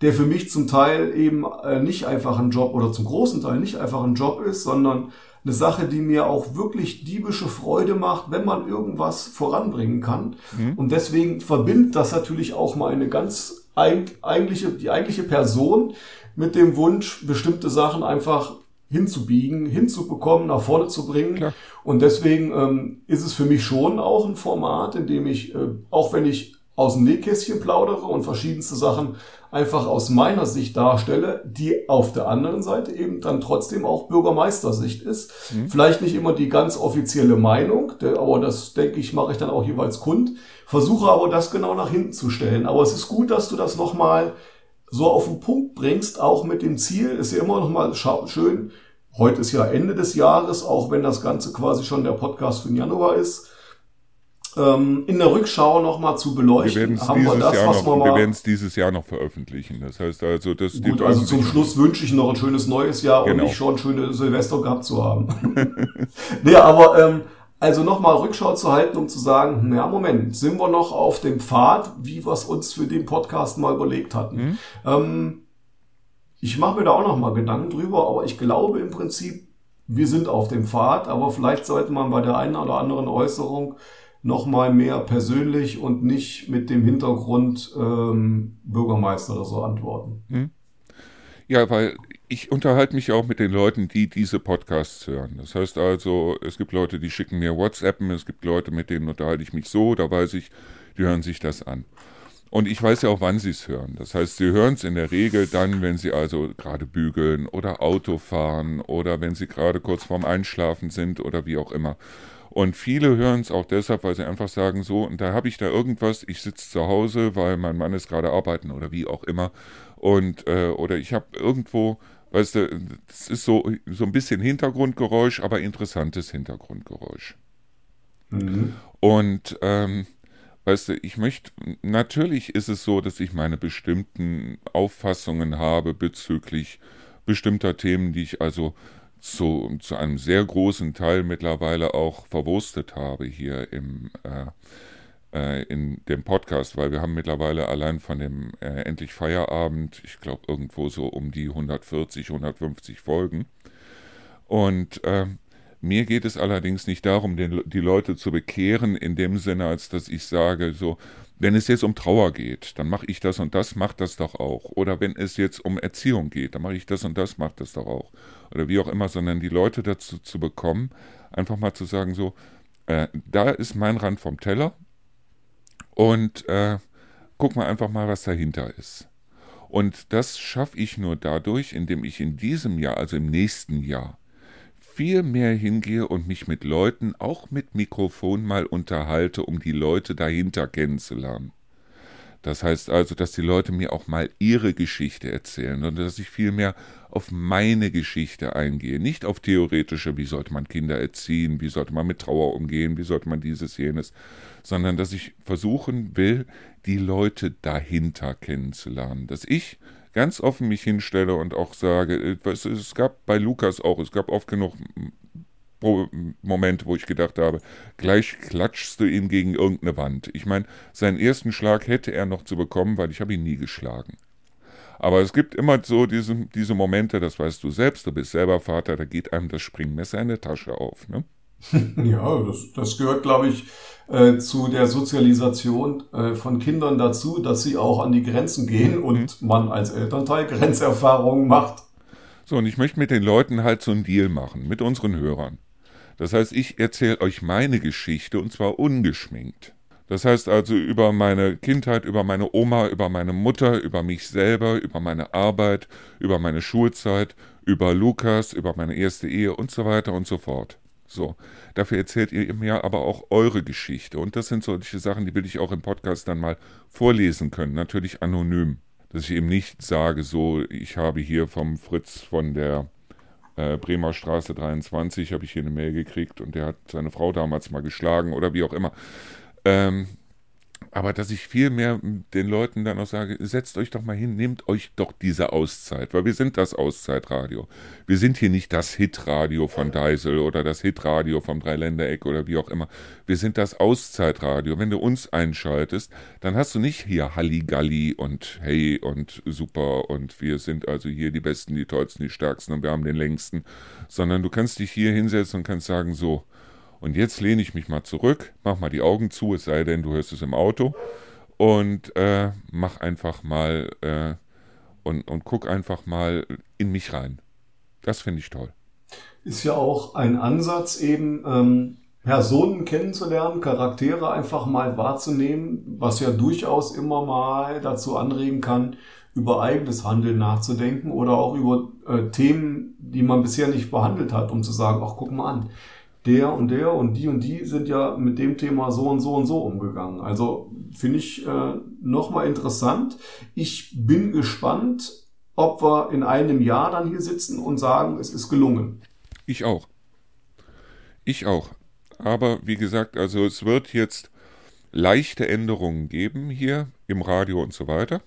der für mich zum Teil eben äh, nicht einfach ein Job oder zum großen Teil nicht einfach ein Job ist, sondern eine Sache, die mir auch wirklich diebische Freude macht, wenn man irgendwas voranbringen kann. Mhm. Und deswegen verbindet das natürlich auch mal eine ganz eigentliche, die eigentliche Person mit dem Wunsch, bestimmte Sachen einfach hinzubiegen, hinzubekommen, nach vorne zu bringen. Klar. Und deswegen ähm, ist es für mich schon auch ein Format, in dem ich, äh, auch wenn ich aus dem Nähkästchen plaudere und verschiedenste Sachen einfach aus meiner Sicht darstelle, die auf der anderen Seite eben dann trotzdem auch Bürgermeistersicht ist. Mhm. Vielleicht nicht immer die ganz offizielle Meinung, aber das denke ich, mache ich dann auch jeweils kund. Versuche aber das genau nach hinten zu stellen. Aber es ist gut, dass du das nochmal so auf den Punkt bringst, auch mit dem Ziel, ist ja immer nochmal schön. Heute ist ja Ende des Jahres, auch wenn das Ganze quasi schon der Podcast für den Januar ist ähm, in der Rückschau nochmal zu beleuchten. Wir haben wir das, Jahr was noch, wir, wir werden es dieses Jahr noch veröffentlichen. Das heißt also, das Gut, also zum Schluss wünsche ich noch ein schönes neues Jahr genau. und nicht schon schöne Silvester gehabt zu haben. nee, aber ähm, also nochmal Rückschau zu halten, um zu sagen, ja Moment, sind wir noch auf dem Pfad, wie wir es uns für den Podcast mal überlegt hatten. Mhm. Ähm, ich mache mir da auch nochmal Gedanken drüber, aber ich glaube im Prinzip, wir sind auf dem Pfad, aber vielleicht sollte man bei der einen oder anderen Äußerung nochmal mehr persönlich und nicht mit dem Hintergrund ähm, Bürgermeister oder so antworten. Hm. Ja, weil ich unterhalte mich auch mit den Leuten, die diese Podcasts hören. Das heißt also, es gibt Leute, die schicken mir WhatsAppen, es gibt Leute, mit denen unterhalte ich mich so, da weiß ich, die hören sich das an. Und ich weiß ja auch, wann sie es hören. Das heißt, sie hören es in der Regel dann, wenn sie also gerade bügeln oder Auto fahren oder wenn sie gerade kurz vorm Einschlafen sind oder wie auch immer. Und viele hören es auch deshalb, weil sie einfach sagen, so, und da habe ich da irgendwas, ich sitze zu Hause, weil mein Mann ist gerade arbeiten oder wie auch immer. Und, äh, oder ich habe irgendwo, weißt du, das ist so, so ein bisschen Hintergrundgeräusch, aber interessantes Hintergrundgeräusch. Mhm. Und, ähm, weißt du, ich möchte, natürlich ist es so, dass ich meine bestimmten Auffassungen habe bezüglich bestimmter Themen, die ich also zu, zu einem sehr großen Teil mittlerweile auch verwurstet habe hier im, äh, äh, in dem Podcast, weil wir haben mittlerweile allein von dem äh, Endlich Feierabend, ich glaube irgendwo so um die 140, 150 Folgen. Und äh, mir geht es allerdings nicht darum, den, die Leute zu bekehren, in dem Sinne, als dass ich sage, so, wenn es jetzt um Trauer geht, dann mache ich das und das, mach das doch auch. Oder wenn es jetzt um Erziehung geht, dann mache ich das und das, mach das doch auch. Oder wie auch immer, sondern die Leute dazu zu bekommen, einfach mal zu sagen, so, äh, da ist mein Rand vom Teller und äh, guck mal einfach mal, was dahinter ist. Und das schaffe ich nur dadurch, indem ich in diesem Jahr, also im nächsten Jahr, viel mehr hingehe und mich mit Leuten, auch mit Mikrofon mal unterhalte, um die Leute dahinter kennenzulernen. Das heißt also, dass die Leute mir auch mal ihre Geschichte erzählen und dass ich viel mehr auf meine Geschichte eingehe. Nicht auf theoretische, wie sollte man Kinder erziehen, wie sollte man mit Trauer umgehen, wie sollte man dieses, jenes, sondern dass ich versuchen will, die Leute dahinter kennenzulernen. Dass ich ganz offen mich hinstelle und auch sage, äh, es gab bei Lukas auch, es gab oft genug Momente, wo ich gedacht habe, gleich klatschst du ihn gegen irgendeine Wand. Ich meine, seinen ersten Schlag hätte er noch zu bekommen, weil ich habe ihn nie geschlagen. Aber es gibt immer so diese, diese Momente, das weißt du selbst, du bist selber Vater, da geht einem das Springmesser in der Tasche auf. Ne? Ja, das, das gehört, glaube ich, äh, zu der Sozialisation äh, von Kindern dazu, dass sie auch an die Grenzen gehen und mhm. man als Elternteil Grenzerfahrungen macht. So, und ich möchte mit den Leuten halt so einen Deal machen, mit unseren Hörern. Das heißt, ich erzähle euch meine Geschichte und zwar ungeschminkt. Das heißt also über meine Kindheit, über meine Oma, über meine Mutter, über mich selber, über meine Arbeit, über meine Schulzeit, über Lukas, über meine erste Ehe und so weiter und so fort. So, dafür erzählt ihr mir aber auch eure Geschichte. Und das sind solche Sachen, die will ich auch im Podcast dann mal vorlesen können, natürlich anonym. Dass ich eben nicht sage, so, ich habe hier vom Fritz von der äh, Bremer Straße 23, habe ich hier eine Mail gekriegt und der hat seine Frau damals mal geschlagen oder wie auch immer. Ähm, aber dass ich viel mehr den Leuten dann auch sage, setzt euch doch mal hin, nehmt euch doch diese Auszeit, weil wir sind das Auszeitradio. Wir sind hier nicht das Hitradio von Deisel oder das Hitradio vom Dreiländereck oder wie auch immer. Wir sind das Auszeitradio. Wenn du uns einschaltest, dann hast du nicht hier Halligalli und Hey und super und wir sind also hier die Besten, die Tollsten, die Stärksten und wir haben den längsten, sondern du kannst dich hier hinsetzen und kannst sagen, so, und jetzt lehne ich mich mal zurück, mach mal die Augen zu, es sei denn, du hörst es im Auto. Und äh, mach einfach mal äh, und, und guck einfach mal in mich rein. Das finde ich toll. Ist ja auch ein Ansatz, eben ähm, Personen kennenzulernen, Charaktere einfach mal wahrzunehmen, was ja durchaus immer mal dazu anregen kann, über eigenes Handeln nachzudenken oder auch über äh, Themen, die man bisher nicht behandelt hat, um zu sagen, ach guck mal an, der und der und die und die sind ja mit dem Thema so und so und so umgegangen. Also finde ich äh, nochmal interessant. Ich bin gespannt, ob wir in einem Jahr dann hier sitzen und sagen, es ist gelungen. Ich auch. Ich auch. Aber wie gesagt, also es wird jetzt leichte Änderungen geben hier im Radio und so weiter.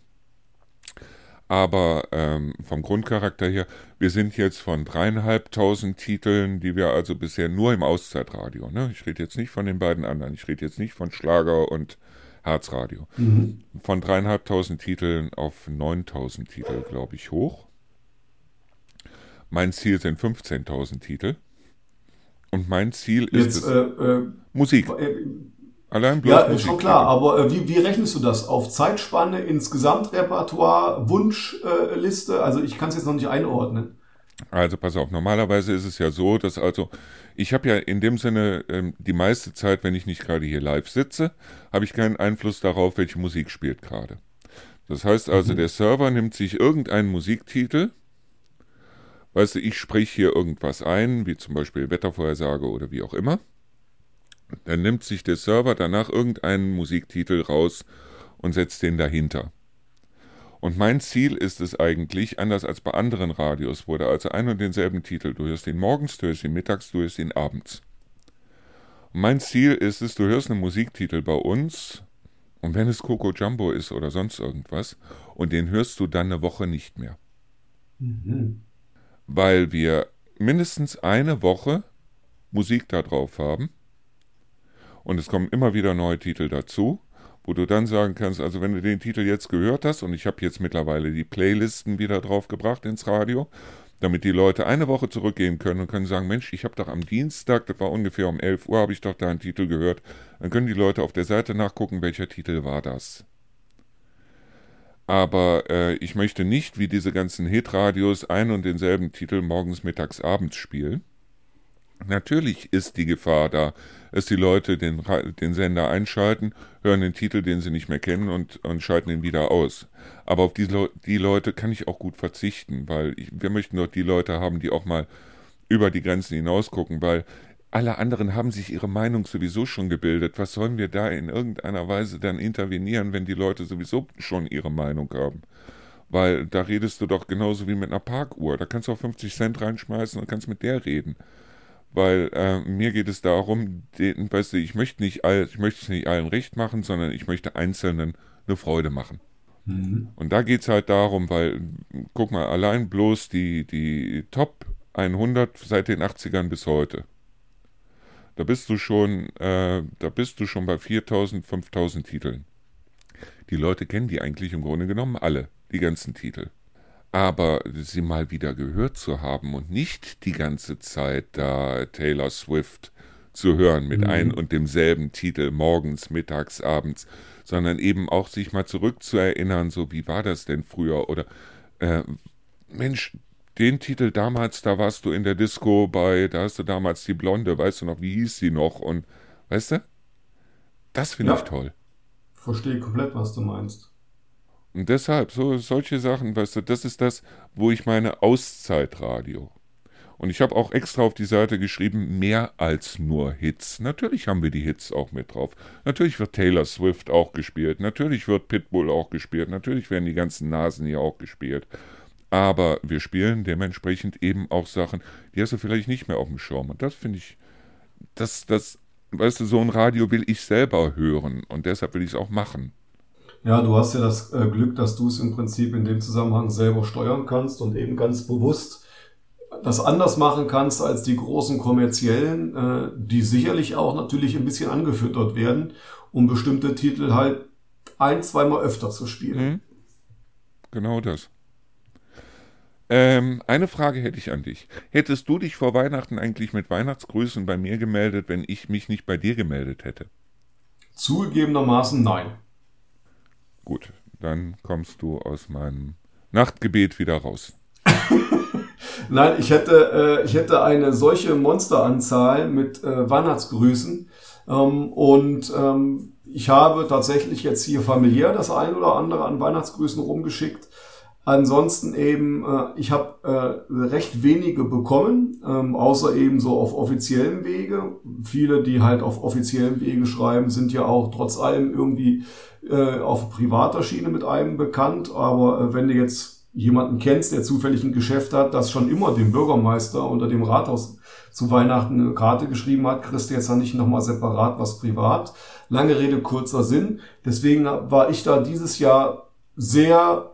Aber ähm, vom Grundcharakter her, wir sind jetzt von dreieinhalbtausend Titeln, die wir also bisher nur im Auszeitradio, ne? ich rede jetzt nicht von den beiden anderen, ich rede jetzt nicht von Schlager und Herzradio, mhm. von dreieinhalbtausend Titeln auf neuntausend Titel, glaube ich, hoch. Mein Ziel sind 15.000 Titel. Und mein Ziel ist Jetzt, es, äh, äh, Musik. Äh, Allein bloß Ja, ist schon klar, aber äh, wie, wie rechnest du das? Auf Zeitspanne, ins Gesamtrepertoire, Wunschliste? Äh, also ich kann es jetzt noch nicht einordnen. Also pass auf, normalerweise ist es ja so, dass also, ich habe ja in dem Sinne ähm, die meiste Zeit, wenn ich nicht gerade hier live sitze, habe ich keinen Einfluss darauf, welche Musik spielt gerade. Das heißt also, mhm. der Server nimmt sich irgendeinen Musiktitel, weißt du, ich spreche hier irgendwas ein, wie zum Beispiel Wettervorhersage oder wie auch immer dann nimmt sich der Server danach irgendeinen Musiktitel raus und setzt den dahinter. Und mein Ziel ist es eigentlich, anders als bei anderen Radios, wo da also ein und denselben Titel, du hörst ihn morgens, du hörst ihn mittags, du hörst ihn abends. Und mein Ziel ist es, du hörst einen Musiktitel bei uns, und wenn es Coco Jumbo ist oder sonst irgendwas, und den hörst du dann eine Woche nicht mehr. Mhm. Weil wir mindestens eine Woche Musik da drauf haben und es kommen immer wieder neue Titel dazu, wo du dann sagen kannst, also wenn du den Titel jetzt gehört hast, und ich habe jetzt mittlerweile die Playlisten wieder draufgebracht ins Radio, damit die Leute eine Woche zurückgehen können und können sagen, Mensch, ich habe doch am Dienstag, das war ungefähr um 11 Uhr, habe ich doch da einen Titel gehört. Dann können die Leute auf der Seite nachgucken, welcher Titel war das. Aber äh, ich möchte nicht wie diese ganzen Hitradios einen und denselben Titel morgens, mittags, abends spielen Natürlich ist die Gefahr da, dass die Leute den, den Sender einschalten, hören den Titel, den sie nicht mehr kennen und, und schalten ihn wieder aus. Aber auf die, die Leute kann ich auch gut verzichten, weil ich, wir möchten doch die Leute haben, die auch mal über die Grenzen hinaus gucken, weil alle anderen haben sich ihre Meinung sowieso schon gebildet. Was sollen wir da in irgendeiner Weise dann intervenieren, wenn die Leute sowieso schon ihre Meinung haben? Weil da redest du doch genauso wie mit einer Parkuhr. Da kannst du auch 50 Cent reinschmeißen und kannst mit der reden weil äh, mir geht es darum, den, weißt du, ich möchte nicht all, ich möchte es nicht allen recht machen, sondern ich möchte Einzelnen eine Freude machen. Mhm. Und da geht es halt darum, weil, guck mal, allein bloß die, die Top 100 seit den 80ern bis heute. Da bist du schon, äh, da bist du schon bei 4000, 5000 Titeln. Die Leute kennen die eigentlich im Grunde genommen alle, die ganzen Titel. Aber sie mal wieder gehört zu haben und nicht die ganze Zeit da Taylor Swift zu hören mit mhm. ein und demselben Titel morgens, mittags, abends, sondern eben auch sich mal zurückzuerinnern, so wie war das denn früher oder äh, Mensch, den Titel damals, da warst du in der Disco bei, da hast du damals die Blonde, weißt du noch, wie hieß sie noch und weißt du? Das finde ja. ich toll. Verstehe komplett, was du meinst. Und deshalb, so solche Sachen, weißt du, das ist das, wo ich meine Auszeitradio. Und ich habe auch extra auf die Seite geschrieben, mehr als nur Hits. Natürlich haben wir die Hits auch mit drauf. Natürlich wird Taylor Swift auch gespielt. Natürlich wird Pitbull auch gespielt. Natürlich werden die ganzen Nasen hier auch gespielt. Aber wir spielen dementsprechend eben auch Sachen, die hast du vielleicht nicht mehr auf dem Schirm. Und das finde ich, das, das, weißt du, so ein Radio will ich selber hören. Und deshalb will ich es auch machen. Ja, du hast ja das äh, Glück, dass du es im Prinzip in dem Zusammenhang selber steuern kannst und eben ganz bewusst das anders machen kannst als die großen kommerziellen, äh, die sicherlich auch natürlich ein bisschen angefüttert werden, um bestimmte Titel halt ein, zweimal öfter zu spielen. Mhm. Genau das. Ähm, eine Frage hätte ich an dich. Hättest du dich vor Weihnachten eigentlich mit Weihnachtsgrüßen bei mir gemeldet, wenn ich mich nicht bei dir gemeldet hätte? Zugegebenermaßen nein. Gut, dann kommst du aus meinem Nachtgebet wieder raus. Nein, ich hätte, äh, ich hätte eine solche Monsteranzahl mit äh, Weihnachtsgrüßen. Ähm, und ähm, ich habe tatsächlich jetzt hier familiär das ein oder andere an Weihnachtsgrüßen rumgeschickt. Ansonsten eben, äh, ich habe äh, recht wenige bekommen, ähm, außer eben so auf offiziellen Wege. Viele, die halt auf offiziellen Wege schreiben, sind ja auch trotz allem irgendwie äh, auf privater Schiene mit einem bekannt. Aber äh, wenn du jetzt jemanden kennst, der zufällig ein Geschäft hat, das schon immer dem Bürgermeister unter dem Rathaus zu Weihnachten eine Karte geschrieben hat, kriegst du jetzt dann nicht nochmal separat was privat. Lange Rede, kurzer Sinn. Deswegen war ich da dieses Jahr sehr,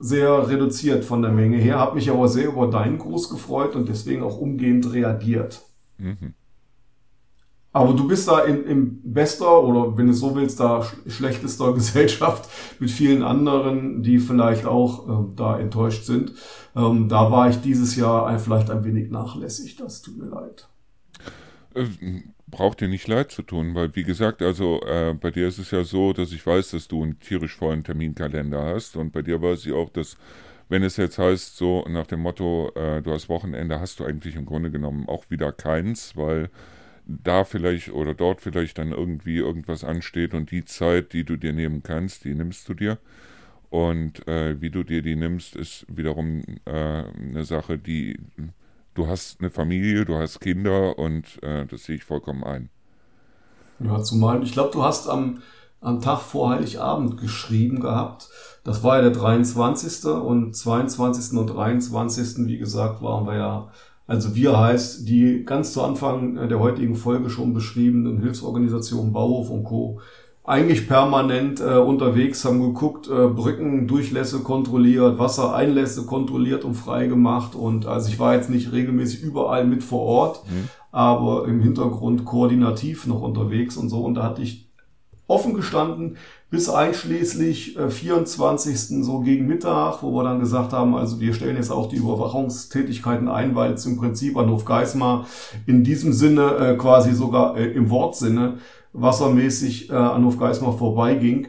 sehr reduziert von der Menge her, habe mich aber sehr über deinen Gruß gefreut und deswegen auch umgehend reagiert. Mhm. Aber du bist da in, in bester oder wenn du so willst, da schlechtester Gesellschaft mit vielen anderen, die vielleicht auch äh, da enttäuscht sind. Ähm, da war ich dieses Jahr vielleicht ein wenig nachlässig. Das tut mir leid. Braucht dir nicht leid zu tun, weil wie gesagt, also äh, bei dir ist es ja so, dass ich weiß, dass du einen tierisch vollen Terminkalender hast und bei dir weiß ich auch, dass wenn es jetzt heißt, so nach dem Motto, äh, du hast Wochenende, hast du eigentlich im Grunde genommen auch wieder keins, weil da vielleicht oder dort vielleicht dann irgendwie irgendwas ansteht und die Zeit, die du dir nehmen kannst, die nimmst du dir. Und äh, wie du dir die nimmst, ist wiederum äh, eine Sache, die du hast eine Familie, du hast Kinder und äh, das sehe ich vollkommen ein. Ja, zumal, ich glaube, du hast am, am Tag vor Heiligabend geschrieben gehabt. Das war ja der 23. und 22. und 23. wie gesagt, waren wir ja also wir heißt die ganz zu Anfang der heutigen Folge schon beschriebenen Hilfsorganisationen Bauhof und Co. eigentlich permanent äh, unterwegs, haben geguckt, äh, Brückendurchlässe kontrolliert, Wassereinlässe kontrolliert und freigemacht. Und also ich war jetzt nicht regelmäßig überall mit vor Ort, mhm. aber im Hintergrund koordinativ noch unterwegs und so. Und da hatte ich offen gestanden bis einschließlich äh, 24. so gegen Mittag, wo wir dann gesagt haben, also wir stellen jetzt auch die Überwachungstätigkeiten ein, weil es im Prinzip an Hofgeismar in diesem Sinne äh, quasi sogar äh, im Wortsinne wassermäßig äh, an Hofgeismar vorbeiging.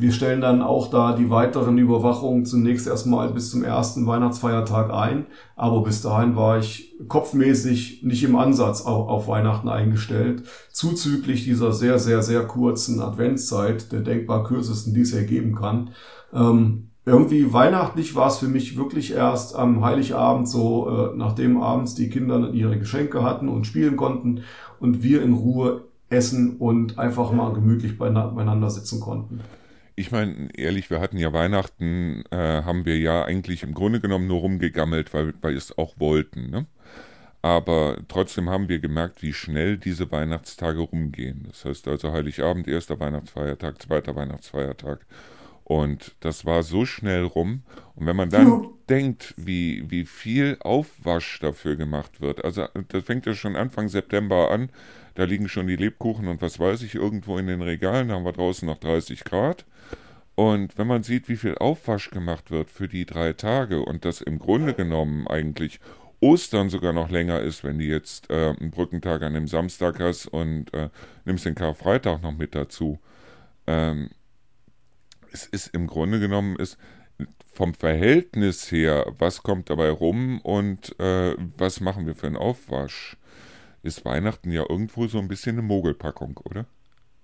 Wir stellen dann auch da die weiteren Überwachungen zunächst erstmal bis zum ersten Weihnachtsfeiertag ein. Aber bis dahin war ich kopfmäßig nicht im Ansatz auf, auf Weihnachten eingestellt. Zuzüglich dieser sehr, sehr, sehr kurzen Adventszeit, der denkbar kürzesten, die es ergeben kann. Ähm, irgendwie weihnachtlich war es für mich wirklich erst am Heiligabend so, äh, nachdem abends die Kinder ihre Geschenke hatten und spielen konnten und wir in Ruhe essen und einfach mal gemütlich beieinander sitzen konnten ich meine, ehrlich, wir hatten ja Weihnachten, äh, haben wir ja eigentlich im Grunde genommen nur rumgegammelt, weil, weil wir es auch wollten. Ne? Aber trotzdem haben wir gemerkt, wie schnell diese Weihnachtstage rumgehen. Das heißt also Heiligabend, erster Weihnachtsfeiertag, zweiter Weihnachtsfeiertag. Und das war so schnell rum. Und wenn man dann ja. denkt, wie, wie viel Aufwasch dafür gemacht wird, also das fängt ja schon Anfang September an, da liegen schon die Lebkuchen und was weiß ich irgendwo in den Regalen, da haben wir draußen noch 30 Grad. Und wenn man sieht, wie viel Aufwasch gemacht wird für die drei Tage und das im Grunde genommen eigentlich Ostern sogar noch länger ist, wenn du jetzt äh, einen Brückentag an dem Samstag hast und äh, nimmst den Karfreitag noch mit dazu. Ähm, es ist im Grunde genommen ist vom Verhältnis her, was kommt dabei rum und äh, was machen wir für einen Aufwasch, ist Weihnachten ja irgendwo so ein bisschen eine Mogelpackung, oder?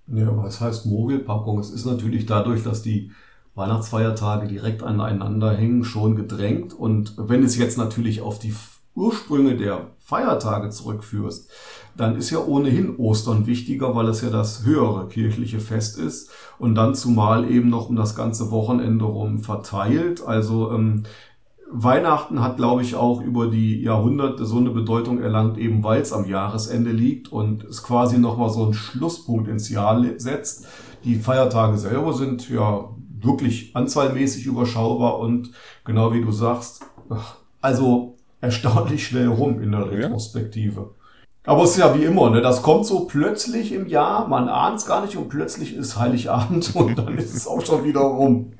Ja, was heißt Mogelpackung? Es ist natürlich dadurch, dass die Weihnachtsfeiertage direkt aneinander hängen, schon gedrängt. Und wenn es jetzt natürlich auf die Ursprünge der Feiertage zurückführst, dann ist ja ohnehin Ostern wichtiger, weil es ja das höhere kirchliche Fest ist und dann zumal eben noch um das ganze Wochenende rum verteilt. Also ähm, Weihnachten hat, glaube ich, auch über die Jahrhunderte so eine Bedeutung erlangt, eben weil es am Jahresende liegt und es quasi nochmal so einen Schlusspunkt ins Jahr setzt. Die Feiertage selber sind ja wirklich anzahlmäßig überschaubar und genau wie du sagst, also erstaunlich schnell rum in der Retrospektive. Aber es ist ja wie immer, ne? das kommt so plötzlich im Jahr, man ahnt es gar nicht und plötzlich ist Heiligabend und dann ist es auch schon wieder rum.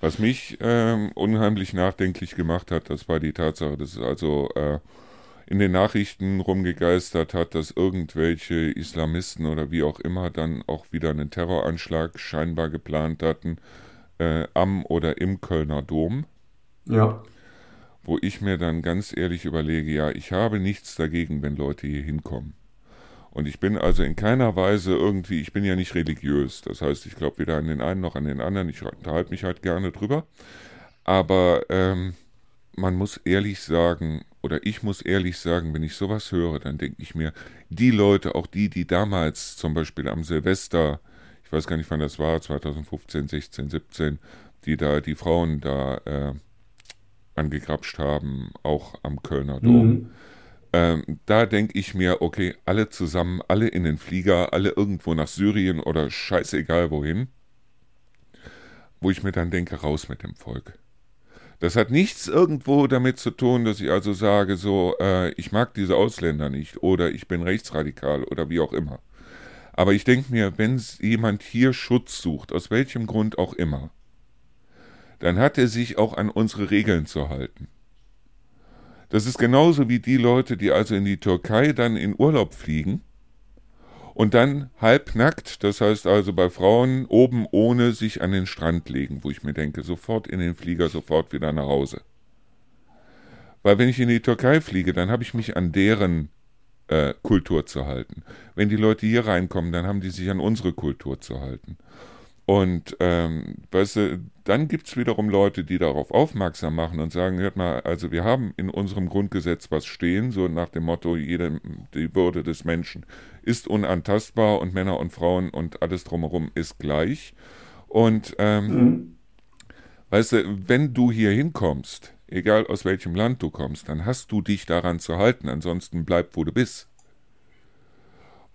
Was mich ähm, unheimlich nachdenklich gemacht hat, das war die Tatsache, dass es also äh, in den Nachrichten rumgegeistert hat, dass irgendwelche Islamisten oder wie auch immer dann auch wieder einen Terroranschlag scheinbar geplant hatten äh, am oder im Kölner Dom. Ja. Wo ich mir dann ganz ehrlich überlege, ja, ich habe nichts dagegen, wenn Leute hier hinkommen. Und ich bin also in keiner Weise irgendwie, ich bin ja nicht religiös. Das heißt, ich glaube weder an den einen noch an den anderen. Ich unterhalte mich halt gerne drüber. Aber ähm, man muss ehrlich sagen, oder ich muss ehrlich sagen, wenn ich sowas höre, dann denke ich mir, die Leute, auch die, die damals zum Beispiel am Silvester ich weiß gar nicht, wann das war, 2015, 16, 17, die da die Frauen da äh, angegrapscht haben, auch am Kölner Dom. Mhm. Ähm, da denke ich mir, okay, alle zusammen, alle in den Flieger, alle irgendwo nach Syrien oder scheißegal wohin, wo ich mir dann denke, raus mit dem Volk. Das hat nichts irgendwo damit zu tun, dass ich also sage, so, äh, ich mag diese Ausländer nicht oder ich bin rechtsradikal oder wie auch immer. Aber ich denke mir, wenn jemand hier Schutz sucht, aus welchem Grund auch immer, dann hat er sich auch an unsere Regeln zu halten. Das ist genauso wie die Leute, die also in die Türkei dann in Urlaub fliegen und dann halbnackt, das heißt also bei Frauen oben ohne sich an den Strand legen, wo ich mir denke, sofort in den Flieger, sofort wieder nach Hause. Weil wenn ich in die Türkei fliege, dann habe ich mich an deren äh, Kultur zu halten. Wenn die Leute hier reinkommen, dann haben die sich an unsere Kultur zu halten. Und ähm, weißt du, dann gibt es wiederum Leute, die darauf aufmerksam machen und sagen, hört mal, also wir haben in unserem Grundgesetz was stehen, so nach dem Motto, jede, die Würde des Menschen ist unantastbar und Männer und Frauen und alles drumherum ist gleich. Und ähm, mhm. weißt du, wenn du hier hinkommst, egal aus welchem Land du kommst, dann hast du dich daran zu halten, ansonsten bleib, wo du bist.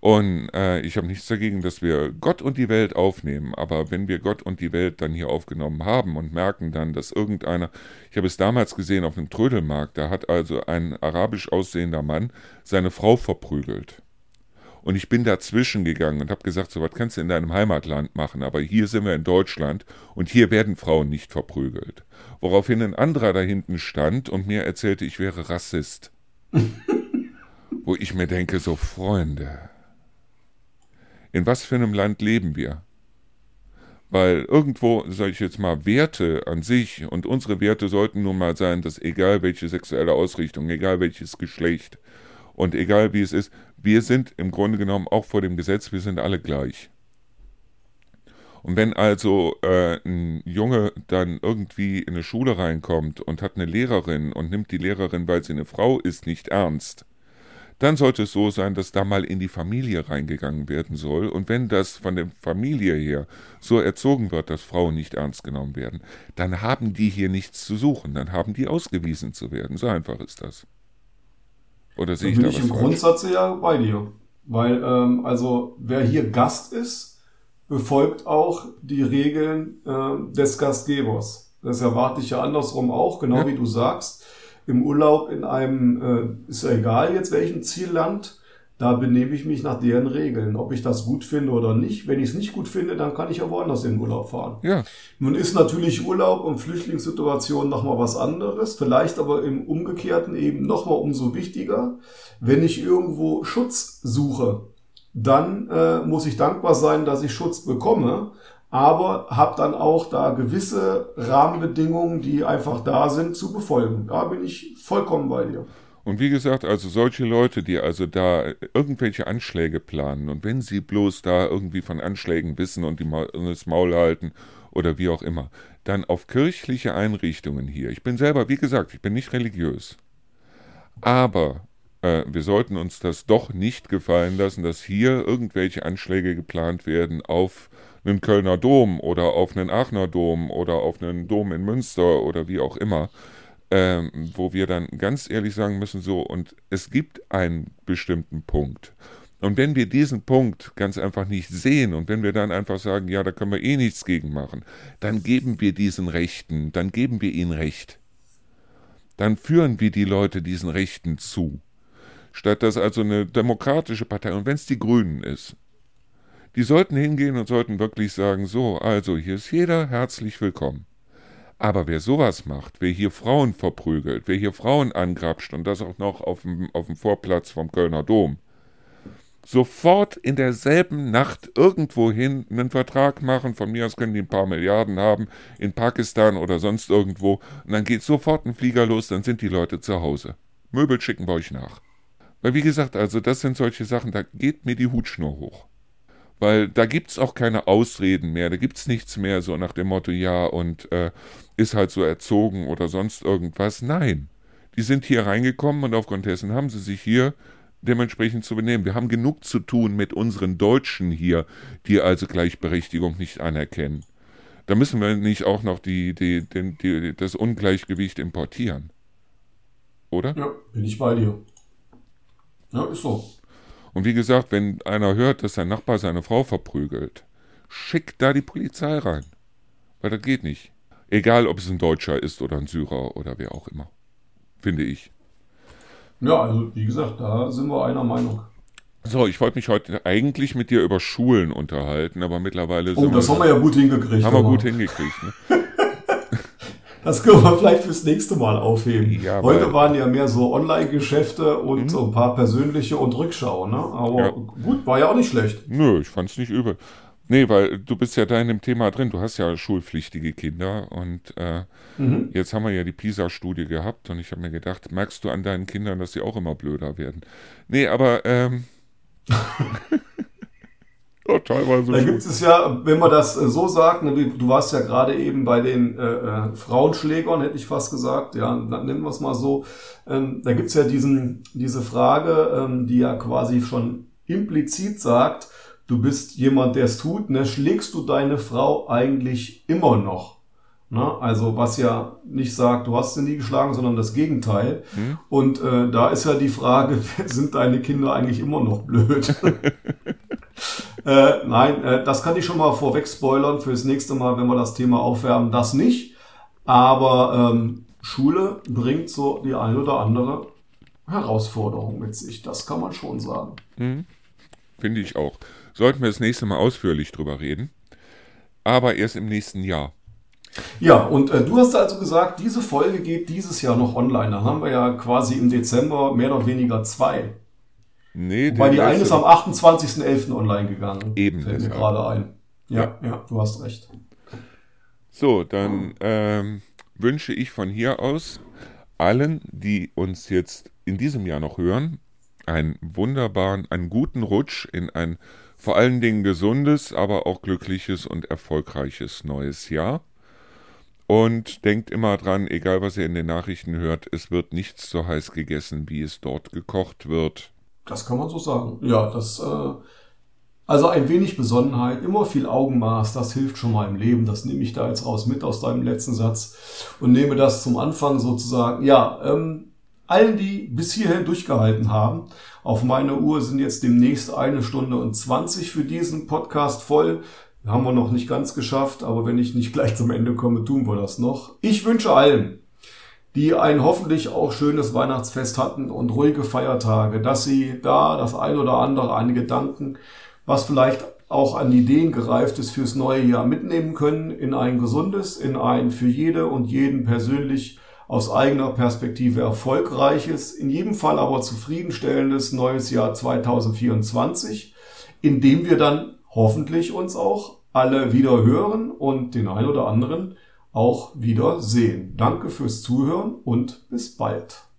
Und äh, ich habe nichts dagegen, dass wir Gott und die Welt aufnehmen, aber wenn wir Gott und die Welt dann hier aufgenommen haben und merken dann, dass irgendeiner, ich habe es damals gesehen auf einem Trödelmarkt, da hat also ein arabisch aussehender Mann seine Frau verprügelt. Und ich bin dazwischen gegangen und habe gesagt, so was kannst du in deinem Heimatland machen, aber hier sind wir in Deutschland und hier werden Frauen nicht verprügelt. Woraufhin ein anderer da hinten stand und mir erzählte, ich wäre Rassist. Wo ich mir denke, so Freunde, in was für einem Land leben wir? Weil irgendwo, sage ich jetzt mal, Werte an sich und unsere Werte sollten nun mal sein, dass egal welche sexuelle Ausrichtung, egal welches Geschlecht und egal wie es ist, wir sind im Grunde genommen auch vor dem Gesetz, wir sind alle gleich. Und wenn also äh, ein Junge dann irgendwie in eine Schule reinkommt und hat eine Lehrerin und nimmt die Lehrerin, weil sie eine Frau ist, nicht ernst, dann sollte es so sein, dass da mal in die Familie reingegangen werden soll. Und wenn das von der Familie her so erzogen wird, dass Frauen nicht ernst genommen werden, dann haben die hier nichts zu suchen, dann haben die ausgewiesen zu werden. So einfach ist das. Oder sehe ich da was ich im falsch? Grundsatz ja bei dir. Weil, ähm, also, wer hier Gast ist, befolgt auch die Regeln äh, des Gastgebers. Das erwarte ich ja andersrum auch, genau ja. wie du sagst. Im Urlaub in einem, äh, ist ja egal jetzt welchem Zielland, da benehme ich mich nach deren Regeln, ob ich das gut finde oder nicht. Wenn ich es nicht gut finde, dann kann ich ja woanders in den Urlaub fahren. Ja. Nun ist natürlich Urlaub und Flüchtlingssituation nochmal was anderes, vielleicht aber im Umgekehrten eben nochmal umso wichtiger. Wenn ich irgendwo Schutz suche, dann äh, muss ich dankbar sein, dass ich Schutz bekomme, aber habe dann auch da gewisse Rahmenbedingungen, die einfach da sind, zu befolgen. Da bin ich vollkommen bei dir. Und wie gesagt, also solche Leute, die also da irgendwelche Anschläge planen und wenn sie bloß da irgendwie von Anschlägen wissen und die das Maul halten oder wie auch immer, dann auf kirchliche Einrichtungen hier. Ich bin selber, wie gesagt, ich bin nicht religiös. Aber äh, wir sollten uns das doch nicht gefallen lassen, dass hier irgendwelche Anschläge geplant werden auf einen Kölner Dom oder auf einen Aachener Dom oder auf einen Dom in Münster oder wie auch immer, ähm, wo wir dann ganz ehrlich sagen müssen, so, und es gibt einen bestimmten Punkt. Und wenn wir diesen Punkt ganz einfach nicht sehen und wenn wir dann einfach sagen, ja, da können wir eh nichts gegen machen, dann geben wir diesen Rechten, dann geben wir ihnen Recht. Dann führen wir die Leute diesen Rechten zu. Statt dass also eine demokratische Partei, und wenn es die Grünen ist, die sollten hingehen und sollten wirklich sagen, so, also hier ist jeder herzlich willkommen. Aber wer sowas macht, wer hier Frauen verprügelt, wer hier Frauen angrapscht und das auch noch auf dem, auf dem Vorplatz vom Kölner Dom, sofort in derselben Nacht irgendwohin einen Vertrag machen, von mir aus können die ein paar Milliarden haben, in Pakistan oder sonst irgendwo, und dann geht sofort ein Flieger los, dann sind die Leute zu Hause. Möbel schicken wir euch nach. Weil wie gesagt, also das sind solche Sachen, da geht mir die Hutschnur hoch. Weil da gibt's auch keine Ausreden mehr, da gibt's nichts mehr so nach dem Motto, ja, und äh, ist halt so erzogen oder sonst irgendwas. Nein, die sind hier reingekommen und aufgrund dessen haben sie sich hier dementsprechend zu benehmen. Wir haben genug zu tun mit unseren Deutschen hier, die also Gleichberechtigung nicht anerkennen. Da müssen wir nicht auch noch die, die, die, die, das Ungleichgewicht importieren. Oder? Ja, bin ich bei dir. Ja, ist so. Und wie gesagt, wenn einer hört, dass sein Nachbar seine Frau verprügelt, schickt da die Polizei rein. Weil das geht nicht. Egal, ob es ein Deutscher ist oder ein Syrer oder wer auch immer. Finde ich. Ja, also wie gesagt, da sind wir einer Meinung. So, ich wollte mich heute eigentlich mit dir über Schulen unterhalten, aber mittlerweile. Oh, das haben wir ja gut hingekriegt. Haben wir gut hingekriegt, ne? Das können wir vielleicht fürs nächste Mal aufheben. Ja, Heute waren ja mehr so Online-Geschäfte und mhm. so ein paar persönliche und Rückschau, ne? Aber ja. gut, war ja auch nicht schlecht. Nö, ich fand's nicht übel. Nee, weil du bist ja da in dem Thema drin. Du hast ja schulpflichtige Kinder und äh, mhm. jetzt haben wir ja die PISA-Studie gehabt und ich habe mir gedacht, merkst du an deinen Kindern, dass sie auch immer blöder werden? Nee, aber ähm, Ja, teilweise. Da gibt es ja, wenn man das äh, so sagt, ne, du warst ja gerade eben bei den äh, äh, Frauenschlägern, hätte ich fast gesagt, ja, nennen wir es mal so. Ähm, da gibt es ja diesen, diese Frage, ähm, die ja quasi schon implizit sagt, du bist jemand, der es tut, ne? schlägst du deine Frau eigentlich immer noch? Ne? Also was ja nicht sagt, du hast sie nie geschlagen, sondern das Gegenteil. Hm. Und äh, da ist ja die Frage, sind deine Kinder eigentlich immer noch blöd? Äh, nein, äh, das kann ich schon mal vorweg spoilern fürs nächste Mal, wenn wir das Thema aufwärmen. Das nicht. Aber ähm, Schule bringt so die eine oder andere Herausforderung mit sich. Das kann man schon sagen. Mhm. Finde ich auch. Sollten wir das nächste Mal ausführlich drüber reden. Aber erst im nächsten Jahr. Ja, und äh, du hast also gesagt, diese Folge geht dieses Jahr noch online. Dann haben wir ja quasi im Dezember mehr oder weniger zwei. Nee, Weil die eine ist am 28.11. online gegangen. Eben. Fällt mir gerade ein. Ja, ja, ja, du hast recht. So, dann ähm, wünsche ich von hier aus allen, die uns jetzt in diesem Jahr noch hören, einen wunderbaren, einen guten Rutsch in ein vor allen Dingen gesundes, aber auch glückliches und erfolgreiches neues Jahr. Und denkt immer dran, egal was ihr in den Nachrichten hört, es wird nichts so heiß gegessen, wie es dort gekocht wird. Das kann man so sagen. Ja, das, äh, also ein wenig Besonnenheit, immer viel Augenmaß, das hilft schon mal im Leben. Das nehme ich da jetzt raus mit aus deinem letzten Satz und nehme das zum Anfang sozusagen. Ja, ähm, allen, die bis hierhin durchgehalten haben, auf meiner Uhr sind jetzt demnächst eine Stunde und 20 für diesen Podcast voll. Haben wir noch nicht ganz geschafft, aber wenn ich nicht gleich zum Ende komme, tun wir das noch. Ich wünsche allen die ein hoffentlich auch schönes Weihnachtsfest hatten und ruhige Feiertage, dass sie da das ein oder andere an Gedanken, was vielleicht auch an Ideen gereift ist fürs neue Jahr mitnehmen können in ein gesundes, in ein für jede und jeden persönlich aus eigener Perspektive erfolgreiches, in jedem Fall aber zufriedenstellendes neues Jahr 2024, in dem wir dann hoffentlich uns auch alle wieder hören und den ein oder anderen auch wieder sehen. Danke fürs Zuhören und bis bald.